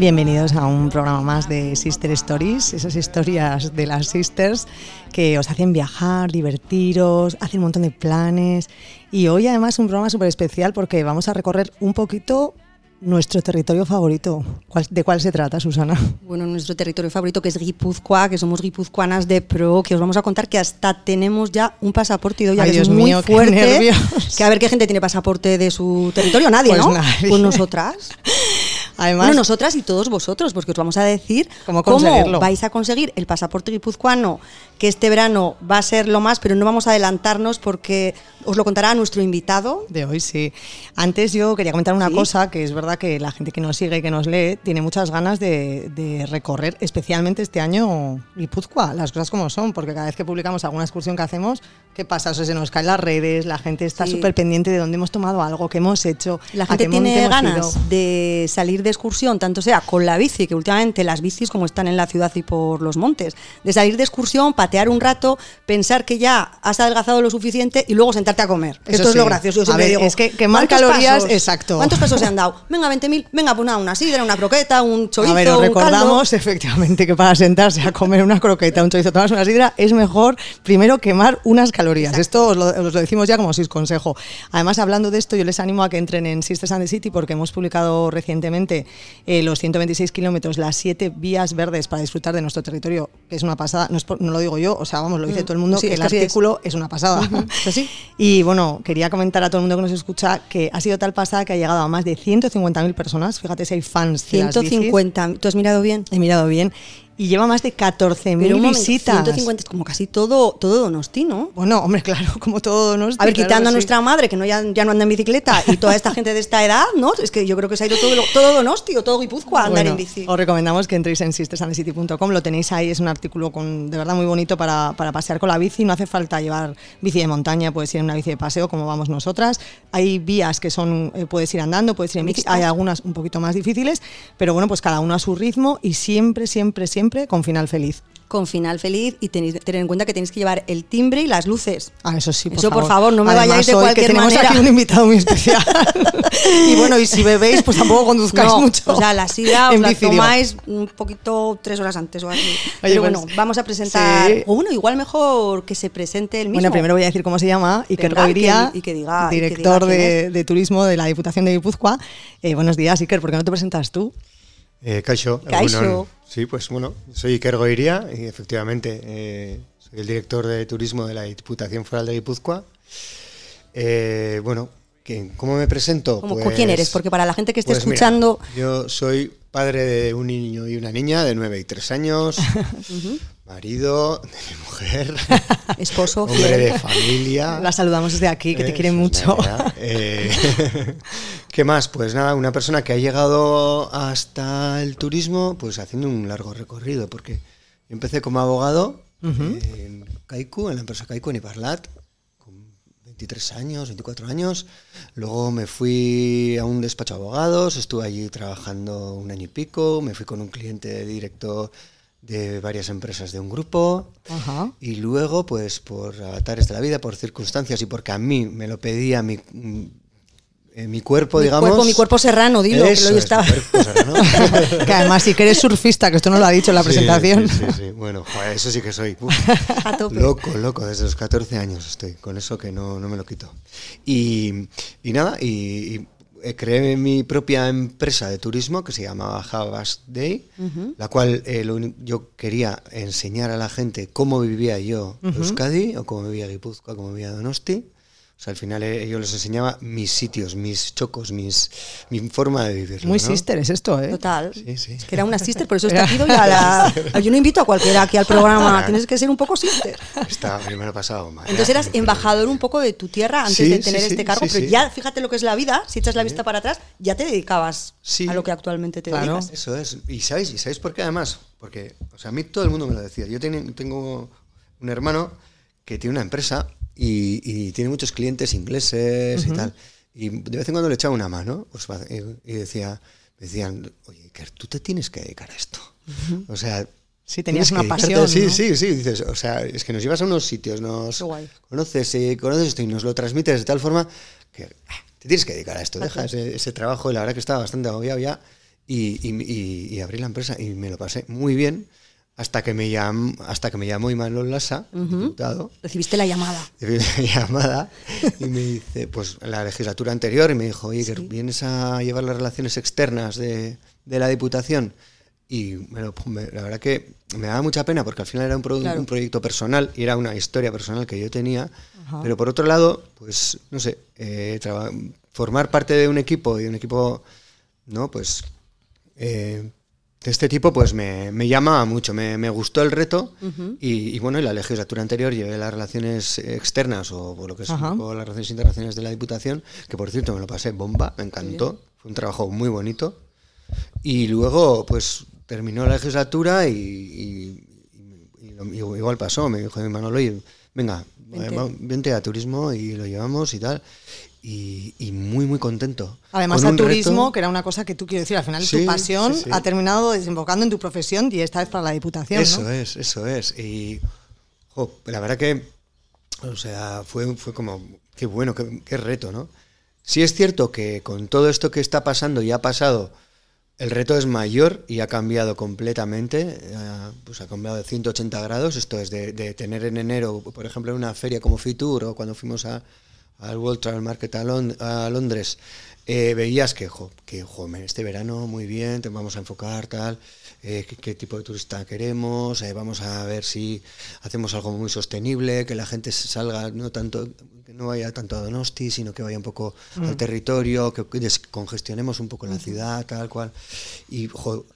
Bienvenidos a un programa más de Sister Stories, esas historias de las sisters que os hacen viajar, divertiros, hacen un montón de planes. Y hoy además un programa súper especial porque vamos a recorrer un poquito nuestro territorio favorito. ¿De cuál se trata, Susana? Bueno, nuestro territorio favorito que es Guipúzcoa, que somos guipuzcoanas de pro, que os vamos a contar que hasta tenemos ya un pasaporte y ya Ay, que es Dios muy mío, qué fuerte. nervios. Que a ver qué gente tiene pasaporte de su territorio, nadie, Pues ¿no? nadie. Pues nosotras. Además, Bueno, nosotras y todos vosotros, porque os vamos a decir ¿Cómo conseguirlo? vais a conseguir el pasaporte guipuzcoano, que este verano va a ser lo más, pero no vamos a adelantarnos porque os lo contará nuestro invitado. de hoy sí. Antes yo quería comentar una Sí. cosa, que es verdad que la gente que nos sigue y que nos lee tiene muchas ganas de, de recorrer, especialmente este año, Guipúzcoa, las cosas como son, porque cada vez que publicamos alguna excursión que hacemos, ¿qué pasa? O sea, se nos caen las redes, la gente está Sí. súper pendiente de dónde hemos tomado algo, qué hemos hecho, La gente tiene ganas ido. de salir de excursión, tanto sea con la bici, que últimamente las bicis como están en la ciudad y por los montes, de salir de excursión, patear un rato, pensar que ya has adelgazado lo suficiente y luego sentarte a comer. Eso Esto es lo gracioso. Yo A ver, digo, es que quemar ¿cuántos calorías, pasos? exacto. ¿Cuántos pasos se han dado? Venga, 20.000, venga, pues nada, una sidra, una croqueta, un chorizo, a ver, os un recordamos caldo. efectivamente que para sentarse a comer una croqueta, un chorizo, tomarse una sidra, es mejor primero quemar unas calorías. Esto os lo, os lo decimos ya como si es consejo. Además, hablando de esto, yo les animo a que entren en Sisters and the City porque hemos publicado recientemente eh, los 126 kilómetros, las 7 vías verdes para disfrutar de nuestro territorio, que es una pasada. No, es por- no lo digo yo, o sea, vamos, lo dice todo el mundo, Mm. Sí, que el así es. artículo es. una pasada. Pues sí. Y bueno, quería comentar a todo el mundo que nos escucha que ha sido tal pasada que ha llegado a más de 150.000 personas. Fíjate si hay fans de las bicis. 150. ¿Tú has mirado bien? He mirado bien. Y lleva más de 14.000 Pero un momento, visitas. 150 es como casi todo, todo Donosti, ¿no? Bueno, hombre, claro, como todo nos A ver, quitando a nuestra madre, que no ya, ya no anda en bicicleta, y toda esta gente de esta edad, ¿no? Es que yo creo que se ha ido todo, todo Donosti o todo Guipúzcoa a andar en bici. Os recomendamos que entréis en sistersandcity.com, lo tenéis ahí, es un artículo con, de verdad muy bonito para, para pasear con la bici, no hace falta llevar bici de montaña, puedes ir en una bici de paseo como vamos nosotras, hay vías que son, eh, puedes ir andando, puedes ir en bici, hay algunas un poquito más difíciles, pero bueno, pues cada uno a su ritmo y siempre, siempre, siempre con final feliz. Con final feliz y tenéis, tener en cuenta que tenéis que llevar el timbre y las luces. Ah, eso sí, por Eso, favor. por favor, no me Además, vayáis de hoy cualquier que tenemos manera. aquí un invitado muy especial. y bueno, y si bebéis, pues tampoco conduzcáis No, mucho. O sea, la sidra os la tomáis un poquito tres horas antes o así. Pero pues, bueno, vamos a presentar. sí. O bueno, igual mejor que se presente el mismo. Bueno, primero voy a decir cómo se llama, Goiría, que- y que diga- y que director diga de, de turismo de la Diputación de Guipúzcoa. Eh, buenos días, Iker, ¿por qué no te presentas tú? Eh, Kaixo, Kaixo. egunon. Sí, pues bueno, soy Iker Goiría y efectivamente eh, soy el director de turismo de la Diputación Foral de Guipúzcoa. Eh, bueno, ¿qué- ¿cómo me presento? ¿Cómo- Pues- ¿Quién eres? Porque para la gente que esté pues mira, escuchando. yo soy padre de un niño y una niña de 9 y 3 años, marido de mi mujer, Esposo, hombre fiel. de familia. La saludamos desde aquí, que te Eh, quiere mucho. ¿Qué más? Pues nada, una persona que ha llegado hasta el turismo pues haciendo un largo recorrido, porque yo empecé como abogado en Kaiku, en la empresa Kaiku en Iparlat, con 23 años, 24 años. Luego me fui a un despacho de abogados, estuve allí trabajando un año y pico, me fui con un cliente directo de varias empresas de un grupo. Ajá. Y luego, pues por avatares de la vida, por circunstancias y porque a mí me lo pedía mi, mi cuerpo, Mi digamos. cuerpo, mi cuerpo serrano, dilo, que Eso lo yo es, estaba. cuerpo serrano. que además, Iker es surfista, que esto no lo ha dicho en la Sí, presentación. Sí, sí, sí. Bueno, joder, eso sí que soy. Uf. A tope. Loco, loco, desde los 14 años estoy, con eso que no, no me lo quito. Y, y nada, y, y, eh, creé mi propia empresa de turismo que se llamaba Havas Day, la cual eh, lo yo quería enseñar a la gente cómo vivía yo Euskadi, o cómo vivía Guipúzcoa, cómo vivía Donosti. O sea, al final eh, yo les enseñaba mis sitios, mis chocos, mis, mi forma de vivir. Muy sister es esto, ¿eh? Total. Sí, sí. Que era una sister, por eso está aquí doy a la. Yo no invito a cualquiera aquí al programa, Claro. tienes que ser un poco sister. Está primero pasado mal. Entonces eras embajador un poco de tu tierra antes Sí, de tener sí, este cargo, sí, pero sí. ya fíjate lo que es la vida, si echas la vista para atrás, ya te dedicabas Sí. a lo que actualmente te Claro. dedicas. Eso es. ¿Y sabéis, ¿Y sabéis por qué además? Porque, o sea, a mí todo el mundo me lo decía. Yo ten- tengo un hermano que tiene una empresa y, y tiene muchos clientes ingleses y tal. Y de vez en cuando le echaba una mano pues, y, y decía, me decían, oye, Iker, tú te tienes que dedicar a esto. O sea... Sí, tenías una pasión, Sí, ¿no? sí, sí. Dices, o sea, es que nos llevas a unos sitios, nos guay. conoces, eh, conoces esto y nos lo transmites de tal forma que ah, te tienes que dedicar a esto. Deja ese, ese trabajo y la verdad que estaba bastante agobiado ya. y, y- y abrí la empresa y me lo pasé muy bien hasta que me, llam, hasta que me llamó Imanol Lasa, diputado, Recibiste la llamada. de llamada y me dice, pues en la legislatura anterior, y me dijo, oye, que vienes a llevar las relaciones externas de, de la Diputación. Y me lo- me- la verdad que me daba mucha pena porque al final era un, pro- Claro. un proyecto personal y era una historia personal que yo tenía. Pero por otro lado, pues no sé, eh, formar parte de un equipo y de un equipo, ¿no? Pues eh, de este tipo, pues me, me llamaba mucho, me, me gustó el reto y, y bueno, en la legislatura anterior llevé las relaciones externas o, o lo que es poco las relaciones internacionales de la Diputación, que por cierto me lo pasé bomba, me encantó, fue un trabajo muy bonito. Y luego pues terminó la legislatura y, y- y- y y igual pasó, me dijo mi Manolo, oye, venga, Vente. vente a turismo y lo llevamos y tal. Y, y muy, muy contento. Además, un turismo, reto- que era una cosa que tú quiero decir, al final Sí, tu pasión sí, sí. ha terminado desembocando en tu profesión y esta vez para la Diputación. Eso ¿no? es, eso es. Y jo, la verdad que, o sea, fue, fue como, qué bueno, qué, qué reto, ¿no? Sí es cierto que con todo esto que está pasando y ha pasado, el reto es mayor y ha cambiado completamente, eh, pues ha cambiado de 180 grados. Esto es de, de tener en enero, por ejemplo, en una feria como Fitur o cuando fuimos a- al World Travel Market a, Lon- a Londres, eh, veías que, jo, que jo, este verano muy bien, te vamos a enfocar tal, eh, qué, qué tipo de turista queremos, eh, vamos a ver si hacemos algo muy sostenible, que la gente salga, no tanto, que no vaya tanto a Donosti, sino que vaya un poco al territorio, que descongestionemos un poco la ciudad, tal cual. Y jo,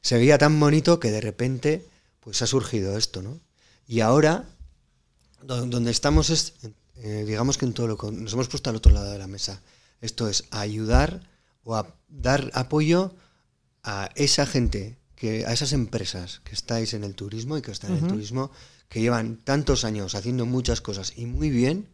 se veía tan bonito que de repente pues ha surgido esto, ¿no? Y ahora do- donde estamos es, eh, digamos que en todo lo que nos hemos puesto al otro lado de la mesa. Esto es ayudar o a dar apoyo a esa gente, que, a esas empresas que estáis en el turismo y que están en el turismo, que llevan tantos años haciendo muchas cosas y muy bien,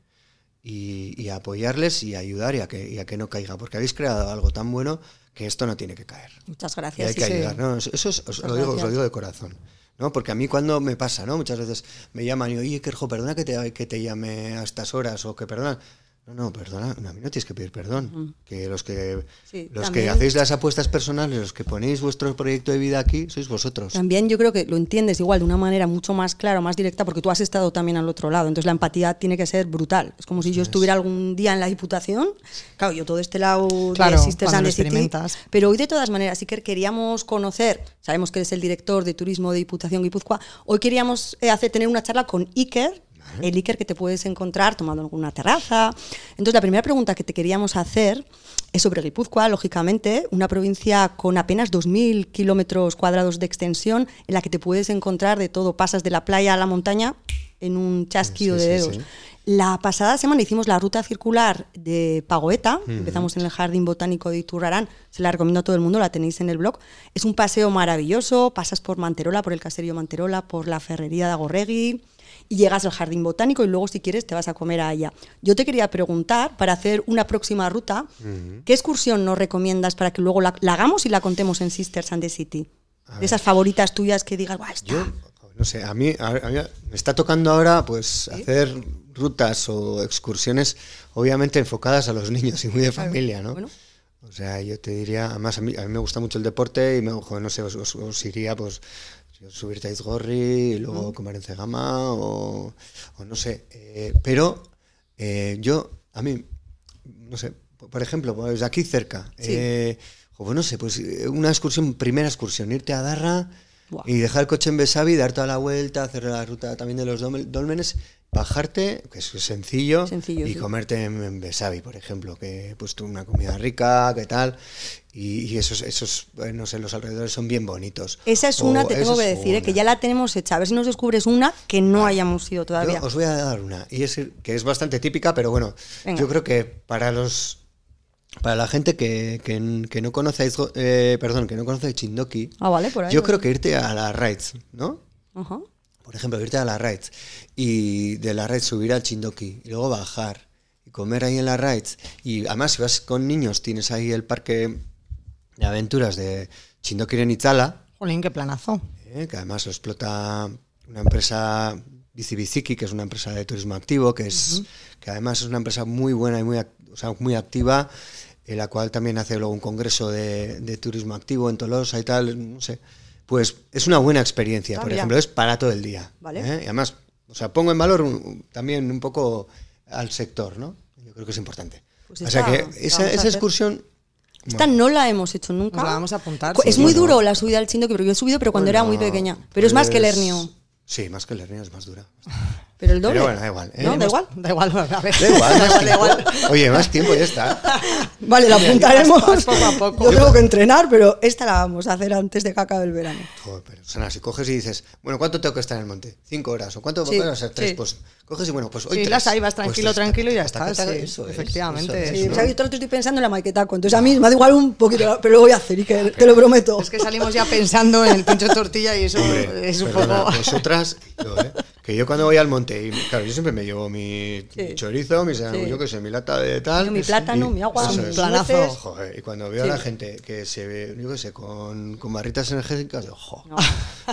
y, y a apoyarles y a ayudar y a, que, y a que no caiga, porque habéis creado algo tan bueno que esto no tiene que caer. Muchas Y gracias. hay que sí, ayudar, ¿no? Eso es, os, lo digo, os lo digo de corazón. ¿No? Porque a mí cuando me pasa, ¿no? Muchas veces me llaman y, oye, Kerjo, perdona que te, que te llame a estas horas o que perdona. No, no, perdona, no, a mí no tienes que pedir perdón. Que los que Sí, los también- que hacéis las apuestas personales, los que ponéis vuestro proyecto de vida aquí, sois vosotros. También yo creo que lo entiendes igual de una manera mucho más clara, más directa, porque tú has estado también al otro lado. Entonces la empatía tiene que ser brutal. Es como si yo estuviera algún día en la Diputación. Claro, yo todo este lado Claro, de Sisters and City. Pero hoy de todas maneras sí que queríamos conocer, sabemos que eres el director de turismo de Diputación Guipúzcoa, hoy queríamos eh, hacer, tener una charla con Iker, el Iker que te puedes encontrar tomando en alguna terraza. Entonces la primera pregunta que te queríamos hacer es sobre Guipúzcoa, lógicamente, una provincia con apenas 2.000 kilómetros cuadrados de extensión en la que te puedes encontrar de todo, pasas de la playa a la montaña en un chasquido Sí, de dedos. sí. La pasada semana hicimos la ruta circular de Pagoeta, empezamos en el Jardín Botánico de Iturrarán, se la recomiendo a todo el mundo, la tenéis en el blog. Es un paseo maravilloso, pasas por Manterola, por el caserío Manterola, por la ferrería de Agorregui y llegas al Jardín Botánico y luego si quieres te vas a comer a allá. Yo te quería preguntar, para hacer una próxima ruta, ¿qué excursión nos recomiendas para que luego la, la hagamos y la contemos en Sisters and the City? De esas favoritas tuyas que digas, "Buah, esta". Yo, no sé, a mí, a- a mí me está tocando ahora pues hacer rutas o excursiones obviamente enfocadas a los niños y muy de familia, ¿no? Bueno. O sea, yo te diría, además a mí, a mí me gusta mucho el deporte y me, ojo, no sé, os, os- os iría pues subirte a Izgorri y luego comer en Cegama o, o no sé. eh, pero eh, yo, a mí, no sé, por ejemplo, pues aquí cerca, Sí. eh, o pues no sé, pues una excursión, primera excursión, irte a Darra Y dejar el coche en Besavi, dar toda la vuelta, hacer la ruta también de los dólmenes, bajarte, que es sencillo, Sencillo, y sí. comerte en, Besavi, por ejemplo, que pues una comida rica, que tal, y, y esos, esos, eh, no sé, los alrededores son bien bonitos. Esa es una, O te tengo que decir, eh, que ya la tenemos hecha. A ver si nos descubres una que no hayamos ido todavía. Yo os voy a dar una, y es que es bastante típica, pero bueno, Venga. yo creo que para los para la gente que, que, que no Izgo- eh, perdón, que no conoce Chindoki, Ah, vale, por ahí. yo creo que irte a la Raids, ¿no? Ajá. Por ejemplo, irte a la Raids y de la Raids subir al Chindoki y luego bajar y comer ahí en la Raids. Y además, si vas con niños, tienes ahí el parque de aventuras de Chindoki en Itzala, Jolín, qué planazo. eh, que además lo explota una empresa Bicibiciki, que es una empresa de turismo activo, que es que además es una empresa muy buena y muy, o sea, muy activa. En la cual también hace luego un congreso de, de turismo activo en Tolosa y tal, no sé. Pues es una buena experiencia, Ah, por mira. ejemplo, es para todo el día. Vale. ¿eh? Y además, o sea, pongo en valor un- también un poco al sector, ¿no? Yo creo que es importante. Pues o sea que esa, esa excursión... Esta no la hemos hecho nunca. Nos la vamos a apuntar, Cu- sí, Es muy bueno. duro la subida al Chindoki, porque yo he subido, pero cuando era muy Bueno, pequeña. Pero es más que el pues- hernio. Sí, más que el hernio es más dura. Pero el doble. Pero bueno, da igual. ¿eh? ¿No? Da igual. Da igual, a ver. Da igual, más da tiempo. igual. Oye, más tiempo ya está. Vale, la apuntaremos. Poco a poco. Yo tengo que entrenar, pero esta la vamos a hacer antes de que acabe el verano. Joder, pero Sana, si coges y dices, bueno, ¿cuánto tengo que estar en el monte? ¿Cinco horas? ¿O cuánto Sí, van a ser? Tres. sí. Pues coges y bueno, pues hoy Sí, tres. las ahí vas Pues tranquilo, tranquilo y ya está, haga- sí, eso es, efectivamente. eso es, Sí, ¿no? o sea, yo todo estoy pensando en la maquetaco. Entonces a mí me da igual un poquito, pero lo voy a hacer y que te lo prometo. Es que salimos ya pensando en el pincho de tortilla y eso Hombre, es un perdona, poco. vosotras, yo, ¿eh? Que yo cuando voy al monte, y claro, yo siempre me llevo mi, Sí. mi chorizo, mi, Sí. yo que sé, mi lata de tal. Mi plátano, y- mi agua, es. planazo. Joder, y cuando veo Sí. a la gente que se ve, yo qué sé, con, con barritas energéticas, digo, jo,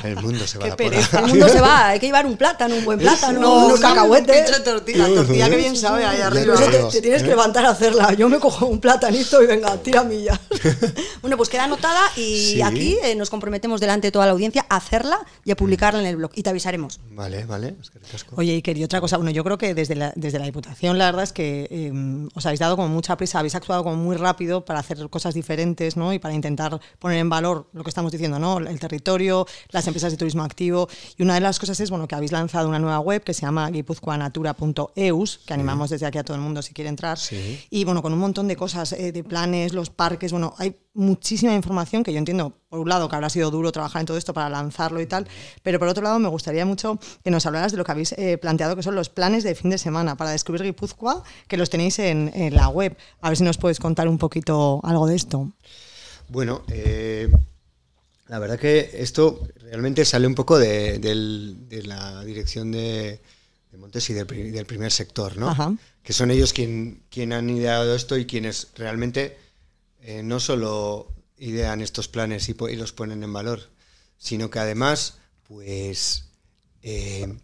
el mundo se va a la. El mundo se va, hay que llevar un plátano, un buen plátano, No, unos un cacahuetes. de tortilla, tortilla que bien sabe ahí arriba. Te, te tienes ¿eh? que levantar a hacerla. Yo me cojo un platanito y venga, tira millas. bueno, pues queda anotada y Sí. aquí eh, nos comprometemos delante de toda la audiencia a hacerla y a publicarla en el blog. Y te avisaremos. Vale, vale, es que ricasco. Oye, Iker, y otra cosa, bueno, yo creo que desde la, desde la Diputación la verdad es que eh, os habéis dado como mucha prisa, habéis actuado como muy rápido para hacer cosas diferentes, ¿no? Y para intentar poner en valor lo que estamos diciendo, ¿no? El territorio, las empresas de turismo activo. Y una de las cosas es, bueno, que habéis lanzado una nueva web que se llama guipuzcoanatura.eus, que animamos desde aquí a todo el mundo si quiere entrar. Sí. Y bueno, con un montón de cosas, eh, de planes, los parques, bueno, hay muchísima información que yo entiendo, por un lado, que habrá sido duro trabajar en todo esto para lanzarlo y tal, pero por otro lado, me gustaría mucho que nos hablaras de lo que habéis eh, planteado, que son los planes de fin de semana para descubrir Guipúzcoa, que los tenéis en, en la web. A ver si nos puedes contar un poquito algo de esto. Bueno, eh, la verdad que esto realmente sale un poco de, la dirección de, de Montes y del, del primer sector, ¿no? Ajá. Que son ellos quien, quien han ideado esto y quienes realmente eh, no solo idean estos planes y, los ponen en valor, sino que además, pues, eh,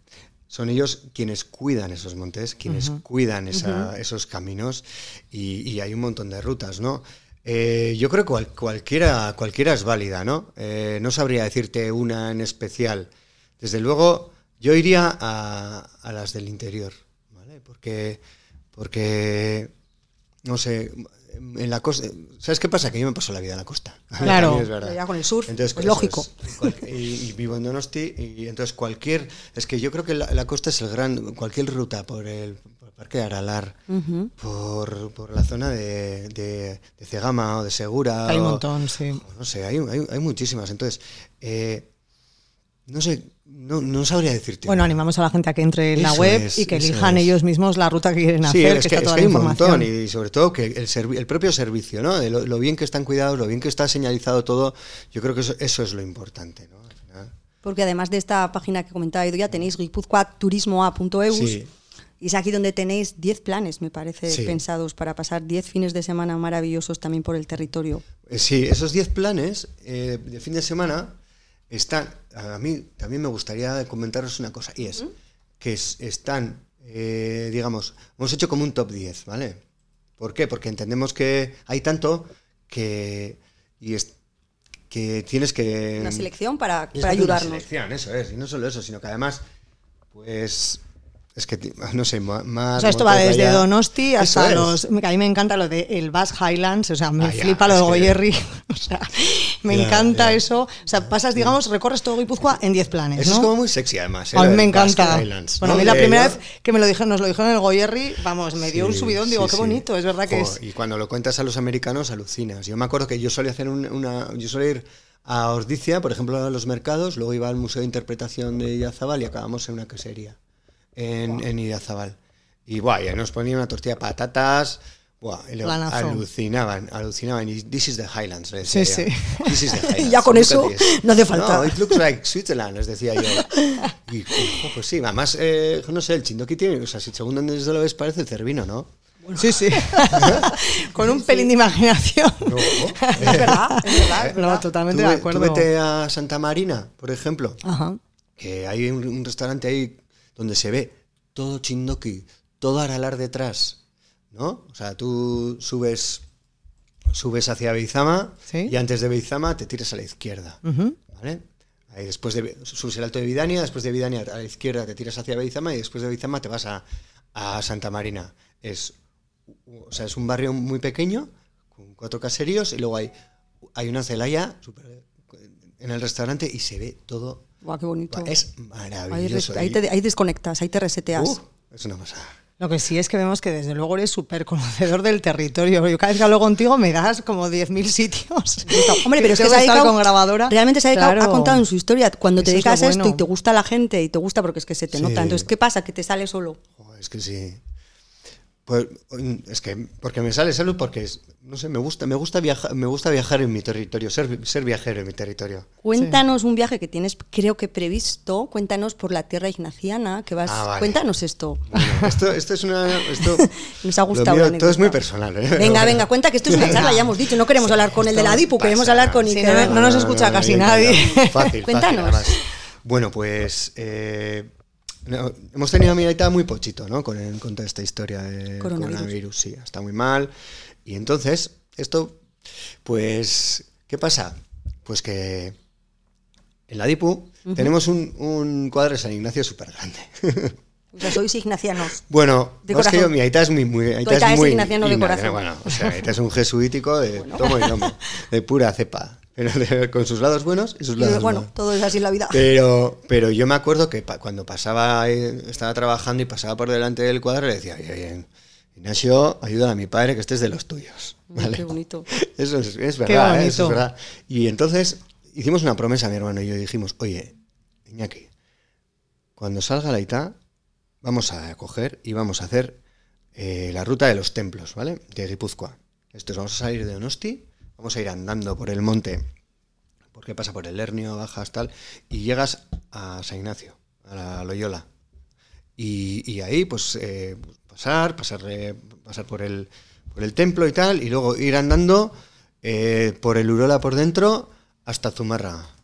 son ellos quienes cuidan esos montes, quienes cuidan esa- esos caminos y, y hay un montón de rutas, ¿no? Eh, yo creo que cual- cualquiera, cualquiera es válida, ¿no? Eh, no sabría decirte una en especial. Desde luego, yo iría a, a las del interior, ¿vale? Porque, porque no sé, en la costa. ¿Sabes qué pasa? Que yo me paso la vida en la costa. Claro. Es verdad. Ya con el surf, pues lógico. es. Y, y vivo en Donosti y entonces cualquier. Es que yo creo que la, la costa es el gran. Cualquier ruta por el, por el Parque de Aralar, por, por la zona de, de, de Cegama o de Segura. Hay un o- montón, sí. o No sé, hay, hay, hay muchísimas. Entonces, eh, no sé, no, no sabría decirte. Bueno, animamos a la gente a que entre en la web es, y que elijan es. ellos mismos la ruta que quieren Sí, hacer, es que, que, está es que la hay un montón y sobre todo que el, servi- el propio servicio, ¿no? De lo, lo bien que están cuidados, lo bien que está señalizado todo, yo creo que eso, eso es lo importante, ¿no? Al final. Porque además de esta página que comentaba Edu, ya tenéis guipuzcoaturismoa.eus. Sí. Y es aquí donde tenéis 10 planes, me parece, Sí. pensados para pasar 10 fines de semana maravillosos también por el territorio. Eh, Sí, esos 10 planes eh, de fin de semana están, a mí también me gustaría comentaros una cosa, y es que es- están, eh, digamos, hemos hecho como un top 10, ¿vale? ¿Por qué? Porque entendemos que hay tanto que, y es, que tienes que... Una selección para, para hacer una ayudarnos. selección, eso es, y no solo eso, sino que además, pues... Es que, no sé, más... O sea, esto va desde allá. Donosti hasta los. A mí me encanta lo de el Bass Highlands, o sea, me Ah, ya, flipa lo es de Goyerri. O sea, me Ya, encanta ya. eso. O sea, pasas, digamos, recorres todo Guipúzcoa en 10 planes. Eso ¿no? es como muy sexy además. ¿eh? A lo mí me encanta. Highlands, bueno, a mí la primera vez que me lo dijeron, nos lo dijeron en el Goyerri, vamos, me dio un subidón, digo, sí, qué sí. bonito, es verdad que es. Y cuando lo cuentas a los americanos alucinas. Yo me acuerdo que yo solía hacer un- una. Yo solía ir a Ordicia, por ejemplo, a los mercados, luego iba al Museo de Interpretación de Idiazabal y acabamos en una quesería en, en Idiazabal. Y buah, ya nos ponían una tortilla de patatas. Buah, alucinaban, alucinaban. Y this is the Highlands, les Sí, decía sí. yo. This is the Highlands. ya con eso this. no hace falta. No, it looks like Switzerland, les decía yo. Y, jo, pues sí, además, eh, no sé, el chindoki tiene, o sea, si según donde lo ves parece el cervino, ¿no? Sí, sí. Con un pelín de imaginación. No, Es verdad, es verdad. es No, verdad. totalmente Tú de acuerdo. Tú vete a Santa Marina, por ejemplo, Ajá. que hay un, un restaurante ahí donde se ve todo chindoki, todo aralar detrás, ¿no? O sea, tú subes subes hacia Beizama Sí. y antes de Beizama te tiras a la izquierda. ¿Vale? Ahí después de subes el alto de Vidania, después de Vidania a la izquierda te tiras hacia Beizama y después de Beizama te vas a, a Santa Marina. Es, o sea, es un barrio muy pequeño, con cuatro caseríos, y luego hay, hay una celaya en el restaurante y se ve todo. Guau, qué bonito. Es maravilloso. ahí te, ahí desconectas, ahí te reseteas. Uh, es una pasada. Lo que sí es que vemos que desde luego eres súper conocedor del territorio. Yo cada vez que hablo contigo me das como 10.000 sitios. Hombre, pero es que se ha dedicado, con grabadora. realmente se ha, dedicado- Claro. ha contado en su historia. Cuando te Eso es dedicas a esto bueno. y te gusta la gente y te gusta porque es que se te Sí. nota. Entonces, ¿qué pasa? Que te sale solo. Es que sí. Pues es que porque me sale salud porque es- no sé, me gusta, me gusta viajar, me gusta viajar en mi territorio, ser, ser viajero en mi territorio. Cuéntanos un viaje que tienes, creo que previsto. Cuéntanos por la tierra ignaciana, que vas. Ah, vale. Cuéntanos esto. Bueno, esto, esto es una. Esto, Nos ha gustado mío, todo es muy personal, ¿eh? Venga, venga, cuenta que esto es una charla, ya hemos dicho. No queremos hablar con el de la DIPU, queremos hablar con Sí, Iker. no, no nos escucha casi nadie. Fácil, fácil, Cuéntanos. Bueno, pues eh, no, hemos tenido a mi aita muy pochito, ¿no? Con, el- con toda esta historia de Coronavirus. coronavirus. Sí, está muy mal. Y entonces, esto, pues, ¿qué pasa? Pues que en la DIPU tenemos un, un cuadro de San Ignacio súper grande. Sea, sois ignacianos. Bueno, De más que yo, mi aita es muy, muy, aita es es muy ignaciano de corazón. Bueno, o sea, aita es un jesuítico de tomo y lomo, de pura cepa, con sus lados buenos y sus lados bueno, malos. todo es así en la vida. Pero, pero yo me acuerdo que pa- cuando pasaba, eh, estaba trabajando y pasaba por delante del cuadro, le decía, oye, oye, Ignacio, ayuda a mi padre que este es de los tuyos. Ay, ¿vale? Qué bonito. Eso es, es verdad, ¿eh? eso es verdad. Y entonces hicimos una promesa, mi hermano y yo, y dijimos, oye, Iñaki, cuando salga la ITA, vamos a coger y vamos a hacer eh, la ruta de los templos, ¿vale? De Guipúzcoa. Esto es, vamos a salir de Donosti, vamos a ir andando por el monte, porque pasa por el Hernio, bajas tal, y llegas a San Ignacio, a la Loyola. Y, ahí, pues, eh, pasar, pasar, eh, pasar por, el, por el templo y tal, y luego ir andando eh, por el Urola por dentro hasta Zumarra.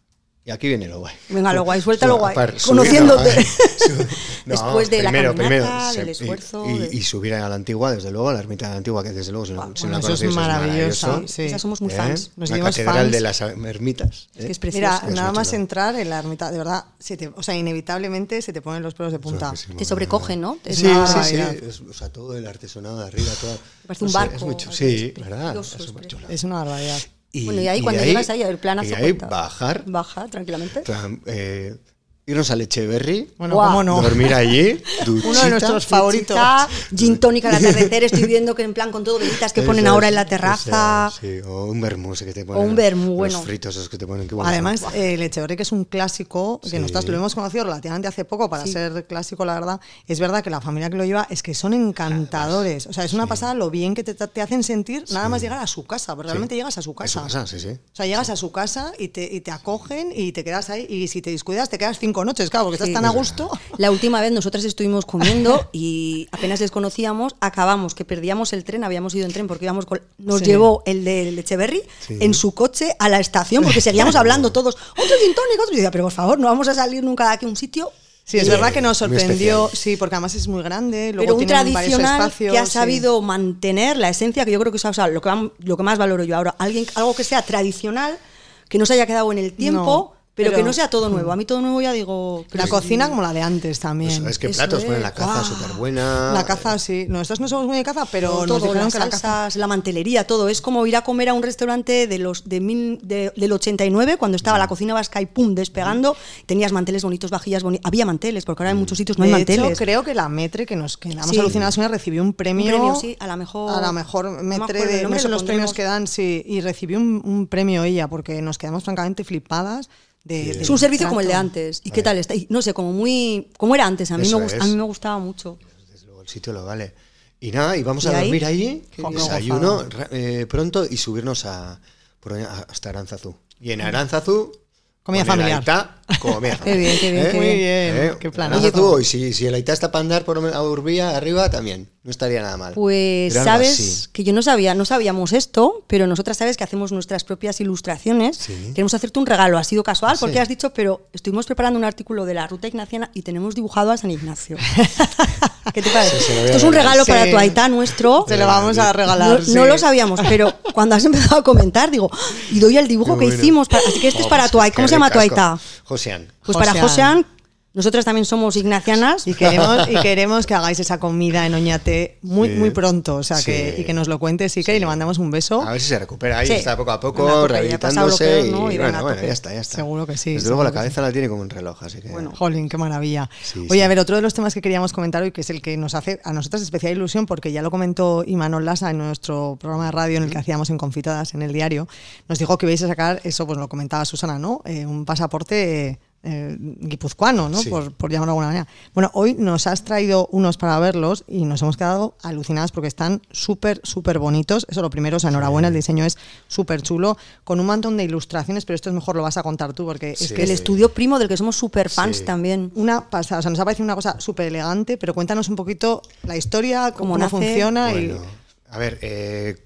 Y aquí viene lo guay. Venga, lo guay, suelta lo guay. Subir- Conociéndote. Después de la caminata, del esfuerzo, Y, de- y subir a la antigua, desde luego, a la ermita de la antigua, que desde luego, si no, si no la es maravilloso. sí. Esas somos muy ¿Eh? fans. Nos la catedral fans. de las ermitas. Es que ¿eh? es precioso. Mira, Es nada más entrar en la ermita, de verdad, se te- o sea, inevitablemente se te ponen los pelos de punta. Sí, Te sobrecoge, ¿no? Es Sí, sí, sí. barbaridad. Es- o sea, todo el artesanado de arriba, todo. Parece un barco, Sí, ¿verdad? Es una barbaridad. Bueno, y ahí cuando llegas ahí, el planazo Y ahí cuenta. bajar, Baja tranquilamente. tra- eh, irnos al Echeverry, Bueno, Guau. cómo no. dormir allí, Uno de duchita. nuestros favoritos. Gin tónica al atardecer, estoy viendo que en plan con todo velitas que ponen ahora en la terraza. es, sí, o un vermú que te ponen. un vermú, los bueno. fritos esos que te ponen. qué bueno. Además, eh, el Echeverri, que es un clásico, que Sí. nosotros lo hemos conocido relativamente hace poco para Sí. ser clásico, la verdad, es verdad que la familia que lo lleva es que son encantadores. O sea, es una pasada lo bien que te, te hacen sentir nada más llegar a su casa, porque realmente llegas a su Eso casa. pasa, sí, sí. O sea, llegas a su casa y te, y te acogen y te quedas ahí. Y si te descuidas, te quedas cinco noches, claro, porque Sí. estás tan a gusto. La última vez nosotras estuvimos comiendo y apenas les conocíamos, acabamos que perdíamos el tren, habíamos ido en tren porque íbamos con- nos Sí. llevó el de Echeverry Sí. en su coche a la estación porque seguíamos hablando todos, otro gin tonic, otro. Y decía, pero por favor, no vamos a salir nunca de aquí a un sitio. Sí, es Sí, verdad que nos sorprendió, sí, porque además es muy grande. Luego pero un tienen tradicional espacios, que ha sí. sabido mantener la esencia que yo creo que es o sea, lo, que lo que más valoro yo ahora. Alguien, algo que sea tradicional, que no se haya quedado en el tiempo, No, pero, pero- que no sea todo nuevo. A mí todo nuevo ya digo... La pues, cocina como la de antes también. Pues, es que Eso platos ponen la es. caza Guau. súper buena. La caza, sí. Nosotros no somos muy de caza, pero nos todo, dijeron las que la caza. salsas, la mantelería, todo. Es como ir a comer a un restaurante de los de mil, de- del 89, cuando estaba Mm. la cocina vasca y pum, despegando. Tenías manteles bonitos, vajillas bonitas. Había manteles, porque ahora en muchos sitios no hay de manteles. hecho, creo que la Metre, que nos quedamos Sí. alucinadas, una recibió un premio. Un premio, sí, a la mejor- A la mejor no me Metre acuerdo el de. No sé lo los premios que dan, sí. Y recibió un, un premio ella, porque nos quedamos francamente flipadas. De, es un servicio como el de antes. ¿Y qué tal está? Y no sé, como muy. como era antes. A mí, Eso me, gust- a mí me gustaba mucho. Desde luego, el sitio lo vale. Y nada, y vamos ¿Y a ahí? dormir allí, Qué desayuno eh, pronto y subirnos a, hasta Aranzazú. Y en Aranzazú, Comida familiar. Aitá, como mierda. Qué bien, qué bien, qué Muy bien. bien, qué planazo. Oye, tú, y si, si el Aita está para andar por a Urbía arriba, también. No estaría nada mal. Pues sabes que yo no sabía, no sabíamos esto, pero nosotras sabes que hacemos nuestras propias ilustraciones. Sí. Queremos hacerte un regalo, ha sido casual Ah, porque sí. has dicho, pero estuvimos preparando un artículo de la ruta ignaciana y tenemos dibujado a San Ignacio. ¿Qué te parece? Sí, Esto es un regalo para tu Aitá nuestro. Se lo vamos a regalar. No, sí. no lo sabíamos, pero cuando has empezado a comentar, digo, y doy el dibujo que bueno. hicimos. para- así que este es Oh, para pues tu es Aitá. ¿Cómo se llama tu. Aitá? Josean. Pues para Josean. Nosotras también somos ignacianas. Y queremos, y queremos que hagáis esa comida en Oñate muy, Sí. muy pronto. O sea, Sí. que, y que nos lo cuentes, Iker, y le mandamos un beso. A ver si se recupera ahí, Sí. está poco a poco, rehabilitándose. y ¿no? Y venga, bueno, bueno, ya está, ya está. Seguro que sí, Desde luego la cabeza la tiene como un reloj, así que. Bueno. Jolín, qué maravilla. Sí, Oye, sí. a ver, otro de los temas que queríamos comentar hoy, que es el que nos hace a nosotras especial ilusión, porque ya lo comentó Imanol Lasa en nuestro programa de radio en el que hacíamos en Confitadas en el diario, nos dijo que ibais a sacar, eso pues lo comentaba Susana, ¿no? Eh, un pasaporte eh, guipuzcoano, ¿no? Sí. Por, por llamarlo de alguna manera. Bueno, hoy nos has traído unos para verlos y nos hemos quedado alucinadas porque están súper, súper bonitos. Eso lo primero, o sea, enhorabuena, el diseño es súper chulo, con un montón de ilustraciones, pero esto es mejor lo vas a contar tú, porque es que El estudio primo del que somos super fans Sí. también. una pasada, o sea, nos ha parecido una cosa súper elegante, pero cuéntanos un poquito la historia, cómo, Cómo nace. funciona Bueno, y a ver, eh,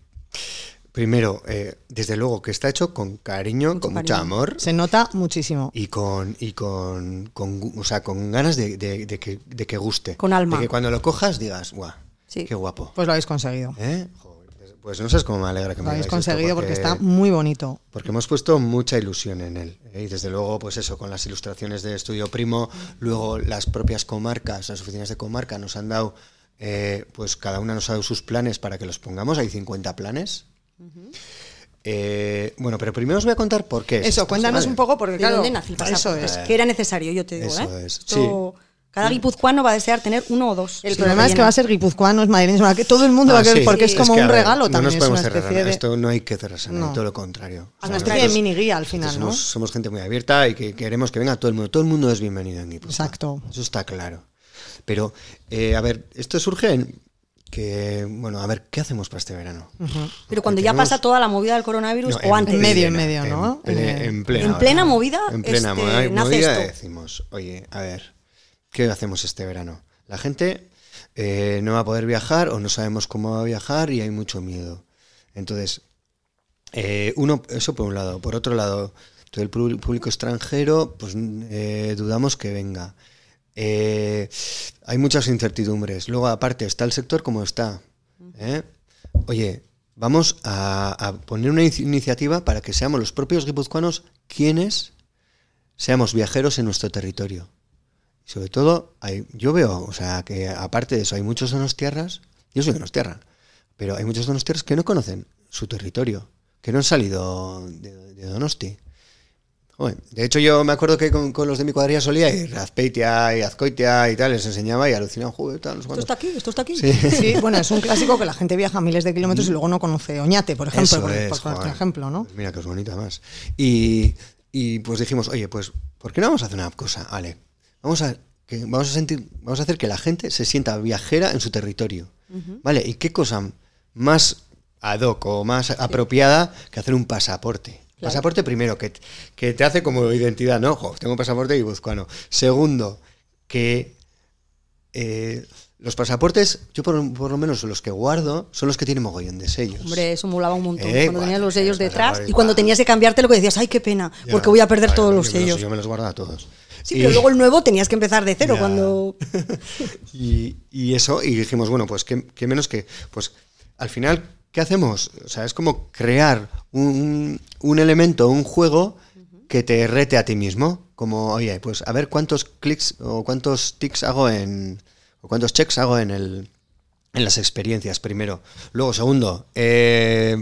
primero, eh, desde luego que está hecho con cariño, Mucho con mucho amor se nota muchísimo. y con y con, con o sea, con ganas de, de- de que, de que guste. Con alma. De que cuando lo cojas digas, guau, Sí. qué guapo. Pues lo habéis conseguido. ¿Eh? Joder, Pues no sabes cómo me alegra que me Lo habéis conseguido porque, está muy bonito. Porque hemos puesto mucha ilusión en él. ¿eh? Y desde luego, pues eso, con las ilustraciones de Estudio Primo, luego las propias comarcas, las oficinas de comarca nos han dado, eh, pues cada una nos ha dado sus planes para que los pongamos. Hay 50 planes. Eh, bueno, pero primero os voy a contar por qué. es Eso, cuéntanos ¿vale? un poco porque ¿De claro, dónde nace el eso es. Que era necesario, yo te digo, Eso ¿eh? es, Esto- Cada guipuzcoano va a desear tener uno o dos. El problema es que va a ser guipuzcoanos, madrileños, que todo el mundo va Ah, a querer sí. porque es como que, un ver, regalo no también, nos es podemos una cerrar de Esto no hay que cerrarse No. todo lo contrario. Es una O sea, especie de mini guía al final, somos, ¿no? somos gente muy abierta y que queremos que venga todo el mundo. Todo el mundo es bienvenido en Guipúzcoa. Exacto. Eso está claro. Pero, eh, a ver, esto surge en que, bueno, a ver, ¿qué hacemos para este verano? Pero cuando ya pasa toda la movida del coronavirus No, o antes. en medio, en medio, ¿no? En, ple- en plena, en plena movida, En plena este, nace movida esto. decimos, oye, a ver, ¿qué hacemos este verano? La gente eh, no va a poder viajar o no sabemos cómo va a viajar y hay mucho miedo. Entonces, eh, uno, eso por un lado. Por otro lado, todo el público extranjero, pues eh, dudamos que venga. Eh, hay muchas incertidumbres. Luego, aparte, está el sector como está. ¿eh? Oye, vamos a, a poner una inici- iniciativa para que seamos los propios guipuzcoanos quienes seamos viajeros en nuestro territorio. Sobre todo, hay, yo veo, o sea, que aparte de eso, hay muchos donostiarras, yo soy donostiarra, pero hay muchos donostiarras que no conocen su territorio, que no han salido de, de Donosti. Joder, de hecho, yo me acuerdo que con, con los de mi cuadrilla solía ir a Azpeitia y Azcoitia y tal, les enseñaba y alucinaban, joder, tal, no sé Esto cuántos". está aquí, esto está aquí. Sí. Sí, bueno, es un clásico que la gente viaja miles de kilómetros y luego no conoce Oñate, por ejemplo, Eso por, es, por joder. ejemplo, ¿no? Pues mira que es bonita más. Y, y, pues dijimos, oye, pues, ¿por qué no vamos a hacer una cosa, Ale? Vamos a, que, vamos a sentir, vamos a hacer que la gente se sienta viajera en su territorio. ¿Vale? ¿Y qué cosa más ad hoc o más apropiada que hacer un pasaporte? Claro. Pasaporte primero, que, que te hace como identidad, ¿no? Ojo, tengo pasaporte guipuzcoano. Segundo, que eh, los pasaportes, yo por, por lo menos los que guardo, son los que tienen mogollón de sellos. Hombre, eso molaba un montón. Eh, cuando tenías los sellos detrás y cuando tenías que cambiarte lo que decías, ay, qué pena, Ya. porque voy a perder todos los sellos. yo me los guardo a todos. Sí, Y- pero luego el nuevo tenías que empezar de cero Ya. cuando... y, y eso, y dijimos, bueno, pues qué, qué menos que, pues al final, ¿qué hacemos? O sea, es como crear un, un elemento, un juego que te rete a ti mismo. Como, oye, pues a ver cuántos clics o cuántos tics hago en, o cuántos checks hago en el, en las experiencias primero. Luego, segundo, eh,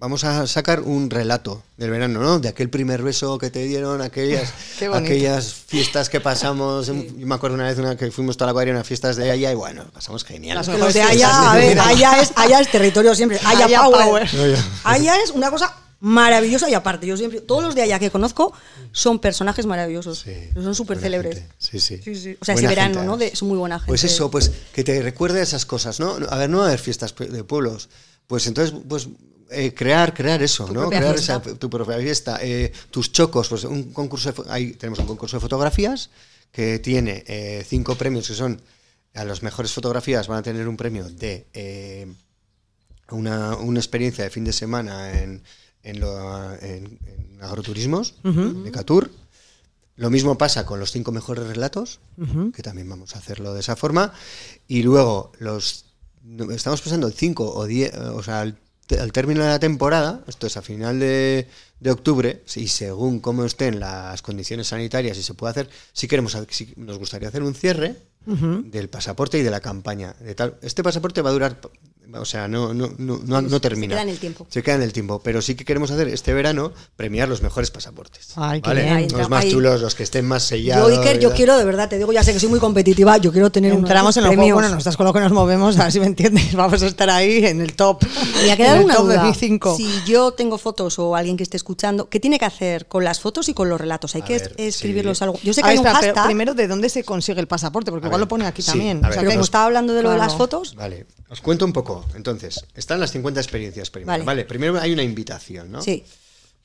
vamos a sacar un relato del verano, ¿no? De aquel primer beso que te dieron, aquellas, aquellas fiestas que pasamos. Yo me acuerdo una vez una que fuimos toda la cuadrilla a unas fiestas de allá y bueno, pasamos genial. Las mejores de allá, a ver, allá es, allá es territorio siempre. Allá, Allá power. power. Allá es una cosa maravillosa y aparte, yo siempre, todos los de allá que conozco son personajes maravillosos. Sí, son súper célebres. Sí, sí. Sí, sí. O sea, Buena ese verano, gente, ¿no? De, son muy buena gente. Pues eso, pues que te recuerde esas cosas, ¿no? A ver, no va a haber fiestas de pueblos. Pues entonces, pues eh, crear, crear eso, Tu ¿no? Crear esa- tu propia fiesta. Eh, tus chocos, pues un concurso de, ahí tenemos un concurso de fotografías que tiene eh, cinco premios que son a las mejores fotografías van a tener un premio de una, una experiencia de fin de semana en, en, lo- en- en agroturismos de Catur. Lo mismo pasa con los cinco mejores relatos, que también vamos a hacerlo de esa forma. Y luego los estamos pensando el 5 o 10, o sea, al, término de la temporada, esto es a final de, de octubre, y según cómo estén las condiciones sanitarias y se puede hacer, si queremos, si nos gustaría hacer un cierre del pasaporte y de la campaña. De tal, este pasaporte va a durar, o sea, no, no, no, no, no Se termina. queda en el tiempo. Se queda en el tiempo, pero sí que queremos hacer este verano premiar los mejores pasaportes. Ay, qué ¿vale? bien. Los más ahí- chulos, los que estén más Yo, sellados. Iker, yo y tal. quiero, de verdad, te digo, ya sé que soy muy competitiva, yo quiero tener unos Entramos en los premios. bueno, nosotras con lo que nos movemos, a ver si me entiendes, vamos a estar ahí en el top. Me ha quedado en una top duda. de mi 5. Si yo tengo fotos o alguien que esté escuchando, ¿qué tiene que hacer con las fotos y con los relatos? ¿Hay A que ver, escribirlos sí. algo? Yo sé que A hay un pero hashtag, primero, ¿de dónde se consigue el pasaporte? Porque A igual ver, lo pone aquí sí, también. O sea que- estaba hablando de lo de las fotos, Vale, os cuento un poco. Entonces, están las 50 experiencias primero. Vale. Vale, primero hay una invitación, ¿no? sí.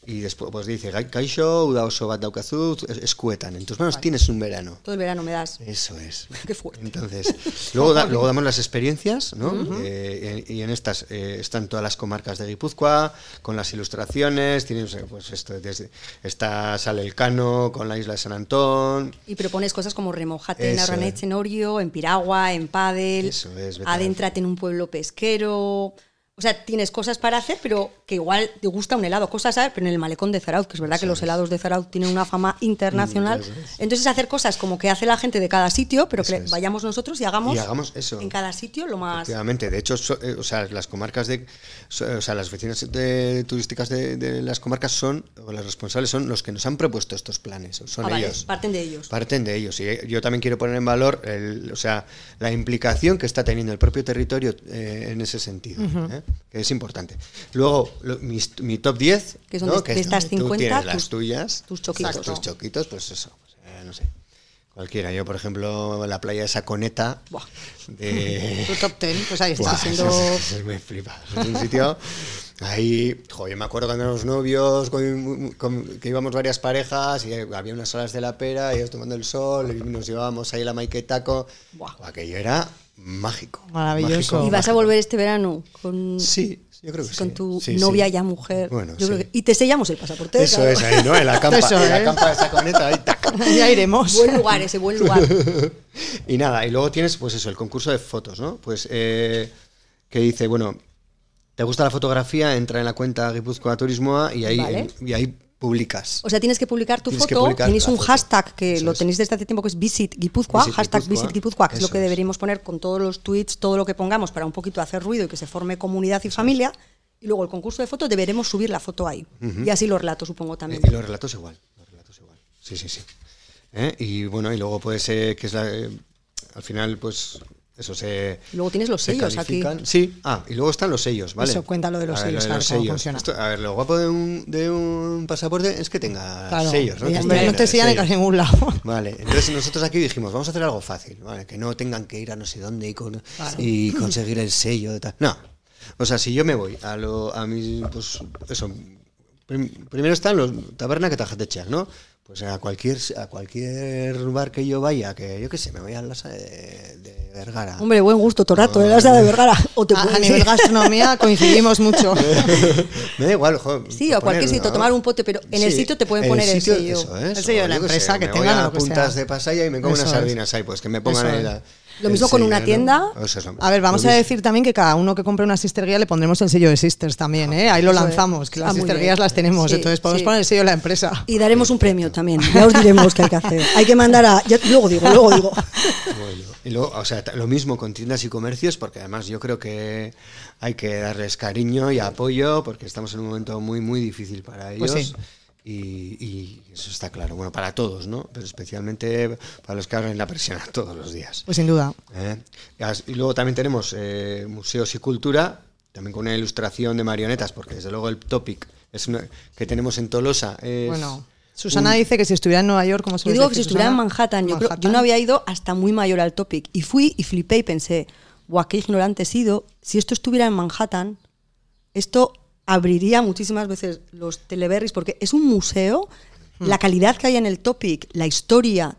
Y después pues dice, "Gai- Kaixo, uda oso bat daukazu, es- escuetan. En tus manos tienes un verano. Todo el verano me das. Eso es. Qué fuerte. Entonces, luego, da- luego damos las experiencias, ¿no? Eh, y en estas eh, están todas las comarcas de Guipúzcoa, con las ilustraciones, tienes, eh, pues esto, desde, está, sale el Cano, con la isla de San Antón, Y propones cosas como remojate en es. en Orio, en Piragua, en Padel, Eso es, adéntrate en un pueblo pesquero. O sea, tienes cosas para hacer, pero que igual te gusta un helado, cosas, ¿sabes? Pero en el malecón de Zarauz, que es verdad que los helados de Zarauz tienen una fama internacional. Eso es. Entonces, hacer cosas como que hace la gente de cada sitio, pero que vayamos nosotros y hagamos, Y hagamos eso. en cada sitio lo más. Efectivamente, de hecho, so- eh, o sea, las comarcas de, so- o sea, las vecinas de- turísticas de, de las comarcas son, o las responsables son los que nos han propuesto estos planes, son Ah, vale, ellos. parten de ellos. Parten de ellos. Y eh, yo también quiero poner en valor el, o sea, la implicación que está teniendo el propio territorio eh, en ese sentido, ¿eh? Que es importante. Luego, lo- mis- mi, top 10, Que son ¿no? de- de es estas donde tú 50, tienes tus- las tuyas, tus choquitos. tus choquitos, pues eso, pues, eh, no sé. Cualquiera. Yo, por ejemplo, la playa de Saconeta, Buah. de, Tu top 10, pues ahí Buah, está. siendo- eso es, eso es muy flipado. Es un sitio ahí, joder, yo me acuerdo cuando éramos novios, con- con- que íbamos varias parejas y había unas salas de la pera, y ellos tomando el sol, y nos llevábamos ahí la maiquetaco. Buah. Aquello era mágico. Maravilloso. mágico, ¿Y vas a volver este verano con, Sí, yo creo que con sí. tu Sí, novia sí. ya mujer? Bueno, Yo creo sí. que- y te sellamos el pasaporte. Eso claro. es, ahí, ¿no? En la campa, Eso en la campa de Saconeta, ahí, tac. Ya iremos. Buen lugar, ese buen lugar. y nada, y luego tienes, pues eso, el concurso de fotos, ¿no? Pues eh, que dice, bueno, ¿te gusta la fotografía? Entra en la cuenta Guipúzcoa Turismoa y ahí, Vale. y ahí publicas. O sea, tienes que publicar tu Tienes foto. publicar Tenéis un foto. hashtag que Eso lo tenéis desde hace tiempo que es Visit Guipúzcoa, Visit hashtag Guipúzcoa. Visit Guipúzcoa, que es lo que deberíamos poner con todos los tweets, todo lo que pongamos para un poquito hacer ruido y que se forme comunidad y familia. Y luego el concurso de fotos deberemos subir la foto ahí. Y así los relatos, supongo también. Eh, Y los relatos igual, los relatos igual. Sí, sí, sí. ¿Eh? Y bueno, y luego puede ser que es la, eh, al final, pues eso se. Luego tienes los se sellos aquí. califican. Sí, ah, y luego están los sellos, ¿vale? Eso, cuéntalo de los A ver, sellos, lo a ver cómo funciona. Esto- a ver, lo guapo de un, de un pasaporte es que tenga Claro. sellos, ¿no? Hombre, no te de sellan en ningún lado. Vale, entonces nosotros aquí dijimos, vamos a hacer algo fácil, ¿vale? que no tengan que ir a no sé dónde y, con- y conseguir el sello de tal. No, o sea, si yo me voy a lo a mis, pues eso, primero están los taberna que tajatechean, ¿no? Pues a cualquier a cualquier lugar que yo vaya, que yo qué sé, me voy a la sala de, de Vergara. Hombre, buen gusto, Torrato, de la de Vergara. O te A, nivel gastronomía coincidimos mucho. me da igual, joder, Sí, o a cualquier poner, sitio, ¿no? tomar un pote, pero en el sitio te pueden en poner el sitio, sello. Eso es, El sello de la empresa, que me tengan voy a que puntas sea. de pasaya y me como Eso unas es. sardinas ahí, pues que me pongan Eso ahí es. Lo mismo con una tienda. Eso es lo- A ver, vamos lo a mismo. decir también que cada uno que compre una sister guía le pondremos el sello de sisters también, ¿eh? Ahí lo lanzamos, que Ah, las muy sister guías las tenemos, Sí, entonces podemos sí. poner el sello de la empresa. Y daremos un premio también. Ya os diremos qué hay que hacer. Hay que mandar a. ya- luego digo, luego digo. Bueno, y luego, o sea, lo mismo con tiendas y comercios, porque además yo creo que hay que darles cariño y apoyo, porque estamos en un momento muy, muy difícil para ellos. Pues sí. Y, y eso está claro. Bueno, para todos, ¿no? Pero especialmente para los que hagan la presión todos los días. Pues sin duda. ¿eh? Y luego también tenemos eh, museos y cultura, también con una ilustración de marionetas, porque desde luego el topic es una- que tenemos en Tolosa es Bueno, Susana dice que si estuviera en Nueva York, como Yo suele digo que si estuviera en Manhattan, yo, creo, yo Manhattan. no había ido hasta muy mayor al topic. Y fui y flipé y pensé, guau, qué ignorante he sido. Si esto estuviera en Manhattan, esto abriría muchísimas veces los teleberries porque es un museo, la calidad que hay en el topic, la historia.